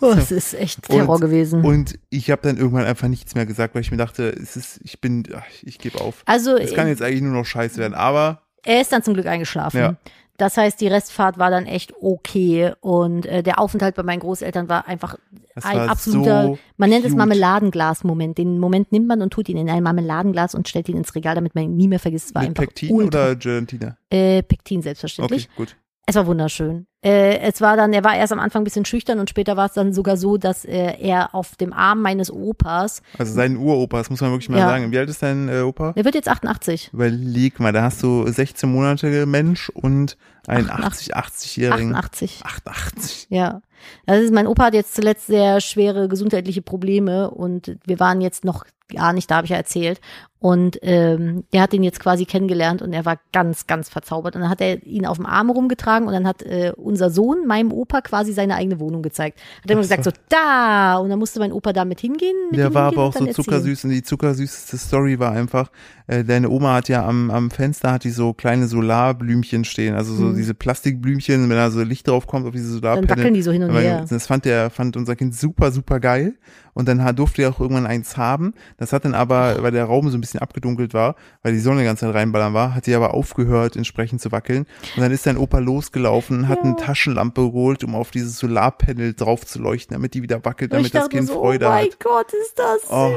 Oh, es ist echt Terror Und- gewesen. Und ich habe dann irgendwann einfach nichts mehr gesagt, weil ich mir dachte, es ist, ich bin, ich gebe auf. also Es kann jetzt eigentlich nur noch scheiße werden, aber Er ist dann zum Glück eingeschlafen. Ja. Das heißt, die Restfahrt war dann echt okay und äh, der Aufenthalt bei meinen Großeltern war einfach es ein war absoluter, so man nennt es cute. Marmeladenglas-Moment. Den Moment nimmt man und tut ihn in ein Marmeladenglas und stellt ihn ins Regal, damit man ihn nie mehr vergisst. Es war Mit einfach Pektin ultra, oder Gelatine? äh, Pektin selbstverständlich. Okay, gut. Es war wunderschön. Äh, es war dann, er war erst am Anfang ein bisschen schüchtern und später war es dann sogar so, dass äh, er auf dem Arm meines Opas, Also sein Uropa, das muss man wirklich mal Ja. sagen. Wie alt ist dein äh, Opa? der wird jetzt 88. Überleg mal, da hast du 16 Monate Mensch und einen 88. 80, 80-Jährigen. 88. 88. Ja. Das ist, mein Opa hat jetzt zuletzt sehr schwere gesundheitliche Probleme und wir waren jetzt noch gar nicht, da habe ich ja erzählt. Und ähm, der hat ihn jetzt quasi kennengelernt und er war ganz, ganz verzaubert. Und dann hat er ihn auf dem Arm rumgetragen und dann hat äh, unser Sohn meinem Opa quasi seine eigene Wohnung gezeigt. Hat er immer gesagt, so da. Und dann musste mein Opa damit hingehen. Mit Der war aber auch so dann erzählen. zuckersüß und die zuckersüßeste Story war einfach, äh, deine Oma hat ja am, am Fenster hat die so kleine Solarblümchen stehen, also so Mhm. diese Plastikblümchen, wenn da so Licht drauf kommt auf diese Dann Solarpanel. wackeln die so hin und Aber her. Das fand der, fand unser Kind super, super geil. Und dann durfte er auch irgendwann eins haben. Das hat dann aber, weil der Raum so ein bisschen abgedunkelt war, weil die Sonne die ganze Zeit reinballern war, hat die aber aufgehört, entsprechend zu wackeln. Und dann ist dein Opa losgelaufen, hat Ja. eine Taschenlampe geholt, um auf dieses Solarpanel drauf zu leuchten, damit die wieder wackelt, damit das Kind so, Freude oh mein hat. Gott, ist das Oh,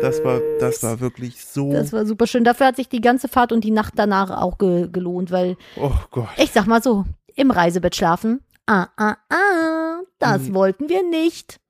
das süß. war, das war wirklich so. Das war super schön. Dafür hat sich die ganze Fahrt und die Nacht danach auch ge gelohnt, weil oh Gott. Ich sag mal so, im Reisebett schlafen. Ah, ah, ah, das Mhm. wollten wir nicht.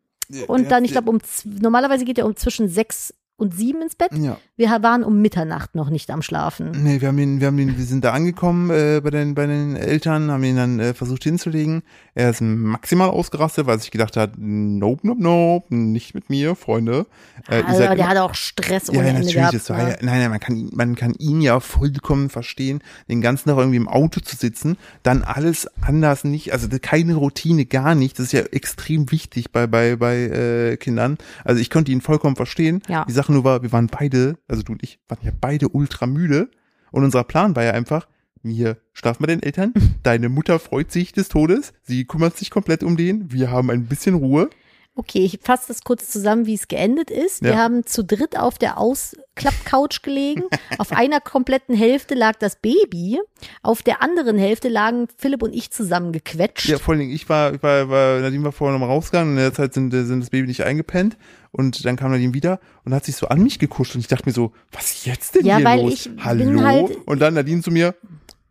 Und dann, ich glaube, um normalerweise geht er um zwischen sechs und sieben ins Bett. Ja. Wir waren um Mitternacht noch nicht am Schlafen. Nee, wir haben ihn, wir haben ihn, wir sind da angekommen äh, bei den bei den Eltern, haben ihn dann äh, versucht hinzulegen. Er ist maximal ausgerastet, weil sich gedacht hat, nope, nope, nope, nicht mit mir, Freunde. Äh, Also, der immer- hatte auch Stress ohne ja, Ende natürlich, gehabt. das war ne? ja, nein, nein, man kann, ihn- man kann ihn ja vollkommen verstehen, den ganzen Tag irgendwie im Auto zu sitzen, dann alles anders nicht, also keine Routine, gar nicht, das ist ja extrem wichtig bei, bei, bei äh, Kindern. Also ich konnte ihn vollkommen verstehen. Ja. Die Sache nur war, wir waren beide, also du und ich, waren ja beide ultra müde und unser Plan war ja einfach, wir schlafen bei den Eltern, deine Mutter freut sich des Todes, sie kümmert sich komplett um den, wir haben ein bisschen Ruhe. Okay, ich fasse das kurz zusammen, wie es geendet ist. Wir Ja. haben zu dritt auf der Ausklappcouch gelegen. auf einer kompletten Hälfte lag das Baby. Auf der anderen Hälfte lagen Philipp und ich zusammengequetscht. Ja, vor allen Dingen, ich war, ich war, war Nadine war vorher noch mal rausgegangen und in der Zeit sind, sind das Baby nicht eingepennt und dann kam Nadine wieder und hat sich so an mich gekuscht und ich dachte mir so, was ist jetzt denn Ja, hier weil los? ich Hallo? halt- und dann Nadine zu mir,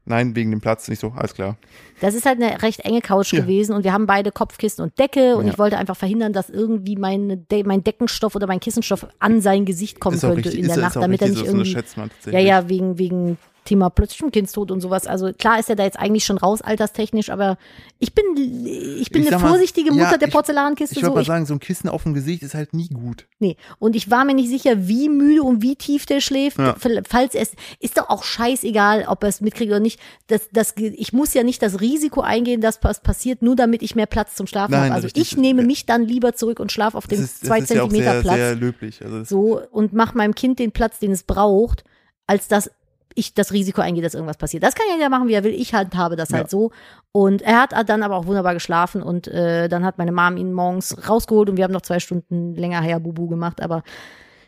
nein, wegen dem Platz, nicht so, alles klar. Das ist halt eine recht enge Couch Ja. gewesen und wir haben beide Kopfkissen und Decke und Ja. ich wollte einfach verhindern, dass irgendwie meine De mein Deckenstoff oder mein Kissenstoff an sein Gesicht kommen könnte richtig, in der Nacht, damit er nicht so, irgendwie. man Ja, ja, wegen, wegen Thema plötzlich ein Kindstod und sowas. Also klar ist er da jetzt eigentlich schon raus, alterstechnisch, aber ich bin, ich bin Ich eine mal, vorsichtige Mutter ja, der ich- Porzellankiste. Ich würde so. mal Ich, sagen, so ein Kissen auf dem Gesicht ist halt nie gut. nee. Und ich war mir nicht sicher, wie müde und wie tief der schläft. Ja. Falls es, ist doch auch scheißegal, ob er es mitkriegt oder nicht. Das, das, ich muss ja nicht das Risiko eingehen, dass was passiert, nur damit ich mehr Platz zum Schlafen Nein, habe. Also ich nehme mich dann lieber zurück und schlafe auf dem ist, zwei ist ja Zentimeter sehr, Platz. sehr löblich. Also so und mach meinem Kind den Platz, den es braucht, als dass ich das Risiko eingehe, dass irgendwas passiert. Das kann ja jeder machen, wie er will. Ich halt habe das Ja. halt so. Und er hat dann aber auch wunderbar geschlafen und äh, dann hat meine Mom ihn morgens rausgeholt und wir haben noch zwei Stunden länger her Bubu gemacht. Aber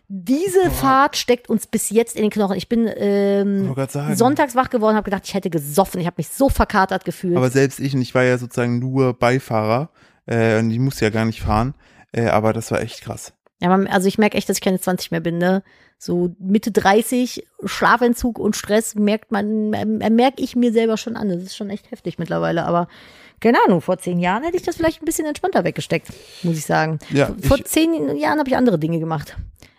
diese Fahrt steckt uns bis jetzt in den Knochen. Ich bin ähm, sonntags wach geworden, habe gedacht, ich hätte gesoffen. Ich habe mich so verkatert gefühlt. Aber selbst ich, und ich war ja sozusagen nur Beifahrer, äh, und ich musste ja gar nicht fahren, äh, aber das war echt krass. Ja, man, also ich merke echt, dass ich keine 20 mehr bin, ne? So Mitte 30, Schlafentzug und Stress merkt man, äh, merke ich mir selber schon an. Das ist schon echt heftig mittlerweile, aber keine Ahnung, vor zehn Jahren hätte ich das vielleicht ein bisschen entspannter weggesteckt, muss ich sagen. Ja, vor ich- zehn Jahren habe ich andere Dinge gemacht.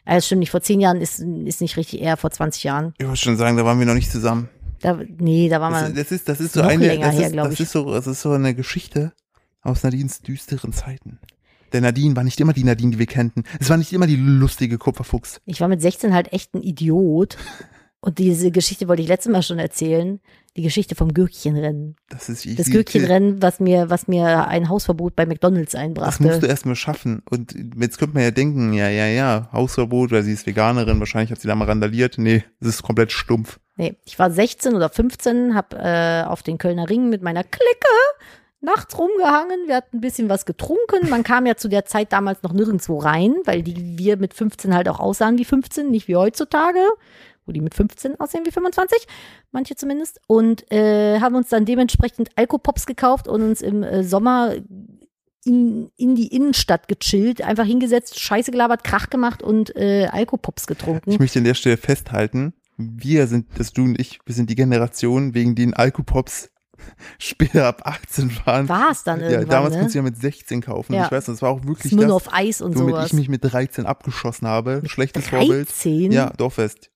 Ja, das stimmt nicht, vor zehn Jahren ist, ist nicht richtig, eher vor 20 Jahren. Ich wollte schon sagen, da waren wir noch nicht zusammen. Da, nee, da war Das, man, das ist, das ist so eine, das, her, ist, das ist so, das ist so eine Geschichte aus Nadines düsteren Zeiten. Der Nadine war nicht immer die Nadine, die wir kannten. Es war nicht immer die lustige Kupferfuchs. ich war mit 16 halt echt ein Idiot. Und diese Geschichte wollte ich letztes Mal schon erzählen. Die Geschichte vom Gürkchenrennen. Das ist ich, Das Gürkchenrennen, was mir, was mir ein Hausverbot bei McDonalds Das einbrachte. musst du erstmal schaffen. Und jetzt könnte man ja denken, ja, ja, ja, Hausverbot, weil sie ist Veganerin, wahrscheinlich hat sie da mal randaliert. Nee, das ist komplett stumpf. Nee, ich war 16 oder 15, hab äh, auf den Kölner Ring mit meiner Clique nachts rumgehangen. Wir hatten ein bisschen was getrunken. Man kam ja zu der Zeit damals noch nirgendwo rein, weil die wir mit 15 halt auch aussahen wie 15, nicht wie heutzutage, wo die mit 15 aussehen wie 25, manche zumindest. Und äh, haben uns dann dementsprechend Alkopops gekauft und uns im äh, Sommer in, in die Innenstadt gechillt, einfach hingesetzt, Scheiße gelabert, Krach gemacht und äh, Alkopops getrunken. Ich möchte an der Stelle festhalten, wir sind, das du und ich, wir sind die Generation, wegen denen Alkopops später ab 18 waren. War es dann ja, irgendwann, damals ne? konntest du ja mit 16 kaufen. Ja. Ich weiß, das war auch wirklich Smirnoff das, auf Eis und womit sowas. ich mich mit 13 abgeschossen habe. Schlechtes Vorbild. 13? Ja, Dorffest.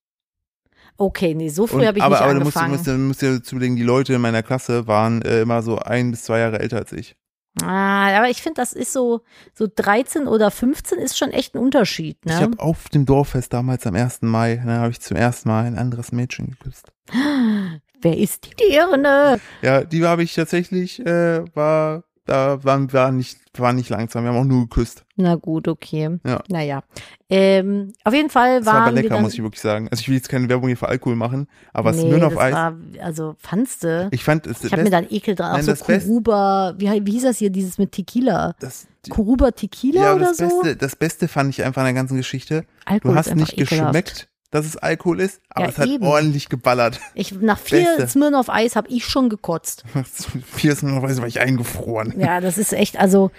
Okay, nee, so früh habe ich aber nicht aber du musst, du angefangen. musst, du musst dir dazu überlegen, die Leute in meiner Klasse waren äh, immer so ein bis zwei Jahre älter als ich. ah, aber ich finde, das ist so, so 13 oder 15 ist schon echt ein Unterschied, ne? Ich habe auf dem Dorffest damals am 1. Mai, da habe ich zum ersten Mal ein anderes Mädchen geküsst. Wer ist die Dirne? Ja, die habe ich tatsächlich, äh, war, da waren war nicht, war nicht langsam, wir haben auch nur geküsst. Na gut, okay. Ja. Naja. Ähm, auf jeden Fall Das war aber waren wir lecker, dann, muss ich wirklich sagen. Also ich will jetzt keine Werbung hier für Alkohol machen, aber nee, Smirnoff Eis, war, also fandste. ich fand es Ich habe mir da einen Ekel dran. Nein, so Kuruba, wie, wie hieß das hier, dieses mit Tequila? das, die, Kuruba Tequila ja, oder das so? Beste, das Beste fand ich einfach an der ganzen Geschichte. Alkohol Du hast nicht ekelhaft. geschmeckt, dass es Alkohol ist, aber Ja, es hat eben. ordentlich geballert. Ich, nach vier. Smirnoff Eis habe ich schon gekotzt. Vier Smirnoff Eis war ich eingefroren. Ja, das ist echt, also,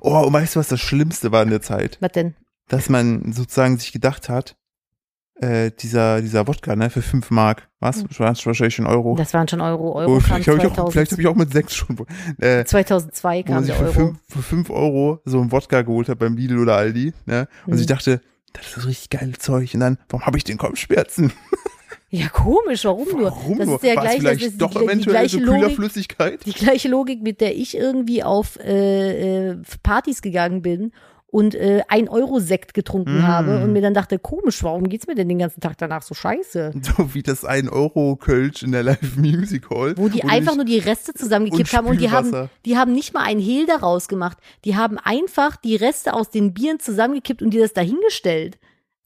Oh, und weißt du, was das Schlimmste war in der Zeit? was denn? Dass man sozusagen sich gedacht hat, äh, dieser, dieser Wodka, ne, für fünf Mark. Was? War das wahrscheinlich schon Euro? Das waren schon Euro. Euro oh, vielleicht habe ich, auch- 2000, vielleicht hab ich auch mit sechs schon. Äh, 2002 wo man kam der für Euro. fünf, für fünf Euro so einen Wodka geholt hat beim Lidl oder Aldi. Ne? Und Mhm. ich dachte, das ist richtig geiles Zeug. Und dann, warum habe ich den Kopfschmerzen? Ja, komisch, warum nur? Warum das nur? ist ja gleich, vielleicht das ist doch die, die eventuell gleiche so Logik, Kühlerflüssigkeit? die gleiche Logik, mit der ich irgendwie auf äh, äh, Partys gegangen bin und äh, ein Euro Sekt getrunken Mm. habe und mir dann dachte, komisch, warum geht's mir denn den ganzen Tag danach so scheiße? So wie das 1 Euro Kölsch in der Live Music Hall. Wo die einfach nur die Reste zusammengekippt haben und die haben, die haben nicht mal einen Hehl daraus gemacht. Die haben einfach die Reste aus den Bieren zusammengekippt und dir das dahingestellt.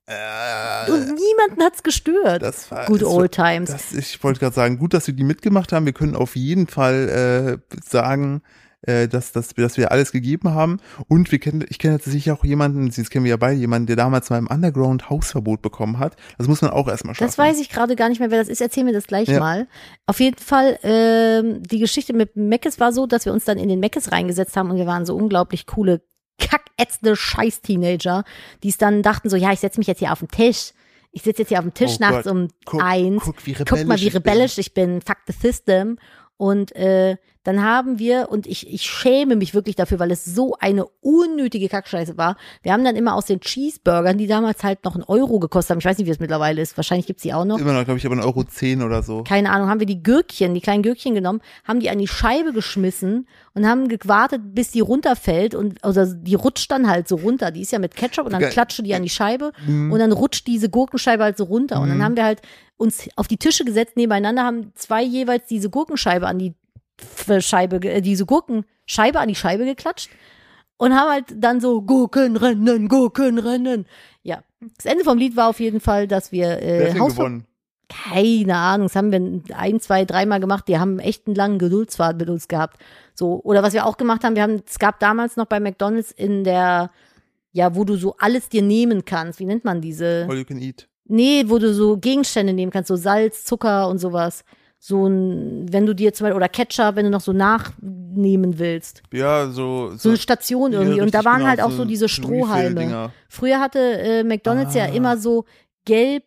Äh, Und niemanden hat's gestört. das war, Good das war- old times. Das, ich wollte gerade sagen, gut, dass wir die mitgemacht haben. Wir können auf jeden Fall äh, sagen, äh, dass, dass, wir- dass wir alles gegeben haben. Und wir kennen, ich kenne tatsächlich auch jemanden, das kennen wir ja beide, jemanden, der damals mal im Underground Hausverbot bekommen hat. Das muss man auch erstmal schaffen. Das weiß ich gerade gar nicht mehr, wer das ist. Erzähl mir das gleich Ja. mal. Auf jeden Fall, ähm, die Geschichte mit Meckes war so, dass wir uns dann in den Meckes reingesetzt haben und wir waren so unglaublich coole, kackätzende Scheiß-Teenager, die es dann dachten so, ja, ich setze mich jetzt hier auf den Tisch. Ich sitze jetzt hier auf dem Tisch Oh nachts Gott. um Guck- eins. guck, wie Guck mal, wie rebellisch ich bin. rebellisch ich bin. Fuck the system. Und äh, dann haben wir, und ich, ich schäme mich wirklich dafür, weil es so eine unnötige Kackscheiße war, wir haben dann immer aus den Cheeseburgern, die damals halt noch einen Euro gekostet haben, ich weiß nicht, wie es mittlerweile ist, wahrscheinlich gibt's die auch noch. Immer noch, glaube ich, aber ein Euro zehn oder so. Keine Ahnung, haben wir die Gürkchen, die kleinen Gürkchen genommen, haben die an die Scheibe geschmissen und haben gewartet, bis die runterfällt und also die rutscht dann halt so runter. Die ist ja mit Ketchup und dann Geil. klatscht die an die Scheibe Mhm. und dann rutscht diese Gurkenscheibe halt so runter. Und dann haben wir halt uns auf die Tische gesetzt nebeneinander, haben zwei jeweils diese Gurkenscheibe an die Scheibe, äh, diese Gurkenscheibe an die Scheibe geklatscht und haben halt dann so Gurkenrennen, Gurkenrennen. Ja, das Ende vom Lied war auf jeden Fall, dass wir Wer äh, Hausver gewonnen? keine Ahnung, das haben wir ein, zwei, dreimal gemacht. Die haben echt einen langen Geduldsfaden mit uns gehabt. So, oder was wir auch gemacht haben, wir haben, es gab damals noch bei McDonalds in der, ja, wo du so alles dir nehmen kannst. Wie nennt man diese? All you can eat. Nee, wo du so Gegenstände nehmen kannst, so Salz, Zucker und sowas. So ein, wenn du dir zum Beispiel, oder Ketchup, wenn du noch so nachnehmen willst. Ja, so. So eine Station ja, irgendwie. und da waren genau, halt auch so diese so Strohhalme. Früher hatte äh, McDonalds ja Ah. immer so gelb,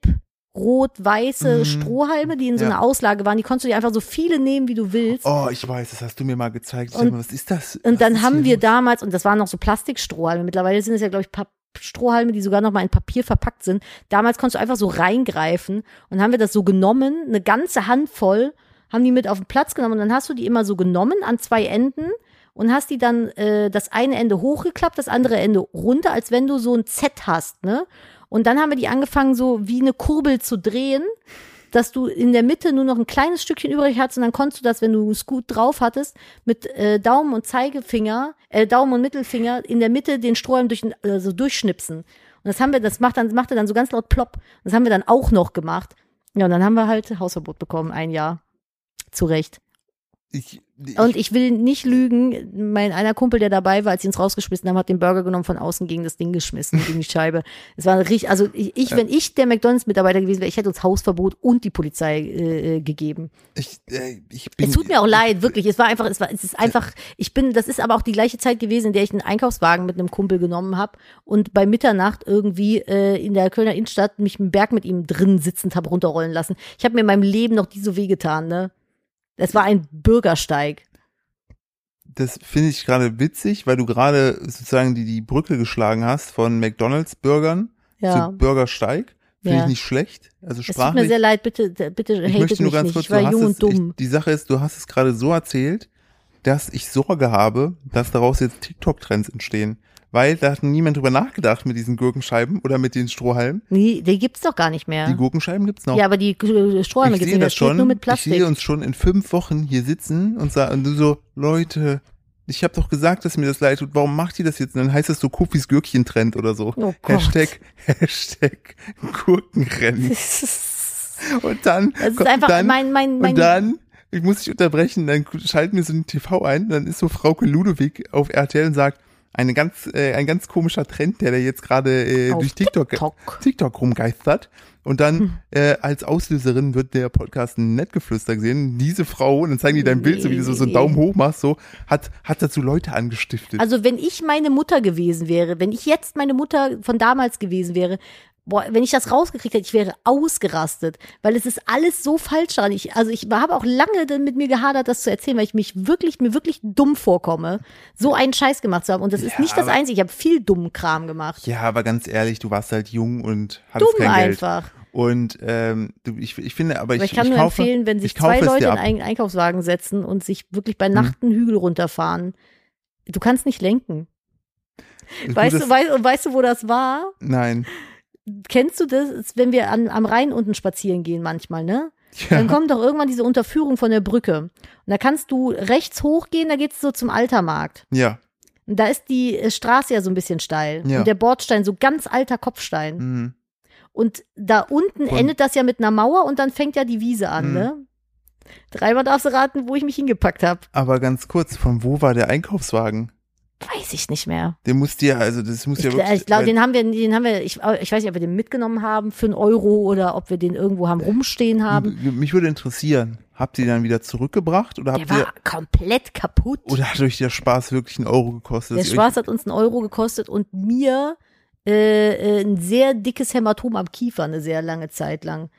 rot, weiße Mhm. Strohhalme, die in so Ja. einer Auslage waren. Die konntest du dir einfach so viele nehmen, wie du willst. Oh, ich weiß, das hast du mir mal gezeigt. Und- mal, was ist das? und Was dann haben wir damals, und das waren noch so Plastikstrohhalme, mittlerweile sind es ja, glaube ich, Pap Strohhalme, die sogar noch mal in Papier verpackt sind. Damals konntest du einfach so reingreifen und haben wir das so genommen, eine ganze Handvoll, haben die mit auf den Platz genommen und dann hast du die immer so genommen an zwei Enden und hast die dann äh, das eine Ende hochgeklappt, das andere Ende runter, als wenn du so ein Z hast, ne? Und dann haben wir die angefangen, so wie eine Kurbel zu drehen, dass du in der Mitte nur noch ein kleines Stückchen übrig hattest und dann konntest du das, wenn du es gut drauf hattest, mit äh, Daumen und Zeigefinger, äh, Daumen und Mittelfinger in der Mitte den Strohhalm durch, also durchschnipsen. Und das haben wir, das macht dann, machte dann so ganz laut plopp. Das haben wir dann auch noch gemacht. Ja, und dann haben wir halt Hausverbot bekommen, ein Jahr. Zu Recht. Ich, ich, Und ich will nicht lügen, mein einer Kumpel, der dabei war, als sie uns rausgeschmissen haben, hat den Burger genommen, von außen gegen das Ding geschmissen, gegen die Scheibe. Es war richtig, also ich, ich wenn ich der McDonalds-Mitarbeiter gewesen wäre, ich hätte uns Hausverbot und die Polizei äh, äh, gegeben. ich, äh, ich bin, Es tut mir auch leid, wirklich. Es war einfach, es war, es ist einfach, ich bin, das ist aber auch die gleiche Zeit gewesen, in der ich einen Einkaufswagen mit einem Kumpel genommen habe und bei Mitternacht irgendwie äh, in der Kölner Innenstadt mich einen Berg mit ihm drin sitzend habe runterrollen lassen. Ich habe mir in meinem Leben noch nie so wehgetan, ne? Das war ein Bürgersteig. Das finde ich gerade witzig, weil du gerade sozusagen die, die Brücke geschlagen hast von McDonalds-Burgern Ja. zu Bürgersteig. Finde Ja. ich nicht schlecht. Also Es tut mir sprachlich. sehr leid, bitte, bitte ich möchte nur ganz nicht. kurz, ich war jung es, und dumm. Ich, die Sache ist, du hast es gerade so erzählt, dass ich Sorge habe, dass daraus jetzt TikTok-Trends entstehen. Weil da hat niemand drüber nachgedacht mit diesen Gurkenscheiben oder mit den Strohhalmen. nee, die gibt's doch gar nicht mehr. Die Gurkenscheiben gibt's noch. ja, aber die äh, Strohhalme ich gibt's nicht mehr. schon. nur mit Ich Plastik. sehe uns schon in fünf Wochen hier sitzen und sagen, und so, Leute, ich habe doch gesagt, dass mir das leid tut. Warum macht ihr das jetzt? Und dann heißt das so Kofis Gürkchen-Trend oder so. Oh Gott. Hashtag, Hashtag Gurkenrennen. Und dann, Das ist einfach dann, mein, mein, mein, und dann, ich muss dich unterbrechen, dann schalten wir so ein TV ein, dann ist so Frauke Ludewig auf RTL und sagt, eine ganz, äh, ein ganz komischer Trend, der da jetzt gerade äh, Auf durch TikTok, TikTok. TikTok rumgeistert. Und dann Hm. äh, als Auslöserin wird der Podcast Nettgeflüster gesehen. Diese Frau, und dann zeigen die dein Bild, so wie du so, so einen Daumen hoch machst, so, hat, hat dazu Leute angestiftet. Also wenn ich meine Mutter gewesen wäre, wenn ich jetzt meine Mutter von damals gewesen wäre, boah, wenn ich das rausgekriegt hätte, ich wäre ausgerastet, weil es ist alles so falsch daran. Ich, also ich habe auch lange dann mit mir gehadert, das zu erzählen, weil ich mich wirklich, mir wirklich dumm vorkomme, so einen Scheiß gemacht zu haben. Und das ist Ja, nicht das Einzige. Ich habe viel dummen Kram gemacht. ja, aber ganz ehrlich, du warst halt jung und hattest Dumm kein Geld. einfach. Und ähm, du, ich, ich finde, aber ich, Aber ich kann ich nur kaufe, empfehlen, wenn sich zwei Leute in einen Einkaufswagen setzen und sich wirklich bei Nacht einen Hügel runterfahren. Du kannst nicht lenken. Weißt du, weißt, weißt du, wo das war? Nein. Kennst du das, wenn wir an, am Rhein unten spazieren gehen manchmal, ne? Ja. Dann kommt doch irgendwann diese Unterführung von der Brücke. Und da kannst du rechts hochgehen, da geht's so zum Altermarkt. Ja. Und da ist die äh, Straße ja so ein bisschen steil. Ja. Und der Bordstein, so ganz alter Kopfstein. Mhm. Und da unten Von- endet das ja mit einer Mauer und dann fängt ja die Wiese an, Mhm. ne? Dreimal darfst du raten, wo ich mich hingepackt habe. Aber ganz kurz, von wo war der Einkaufswagen? Weiß ich nicht mehr. Der muss dir, also das muss ja wirklich. ich glaube, den haben wir, den haben wir, ich, ich weiß nicht, ob wir den mitgenommen haben für einen Euro oder ob wir den irgendwo haben rumstehen haben. Mich würde interessieren, habt ihr den dann wieder zurückgebracht oder Der habt ihr war komplett kaputt. oder hat euch der Spaß wirklich einen Euro gekostet? Der ihr Spaß hat uns einen Euro gekostet und mir äh, äh, ein sehr dickes Hämatom am Kiefer eine sehr lange Zeit lang.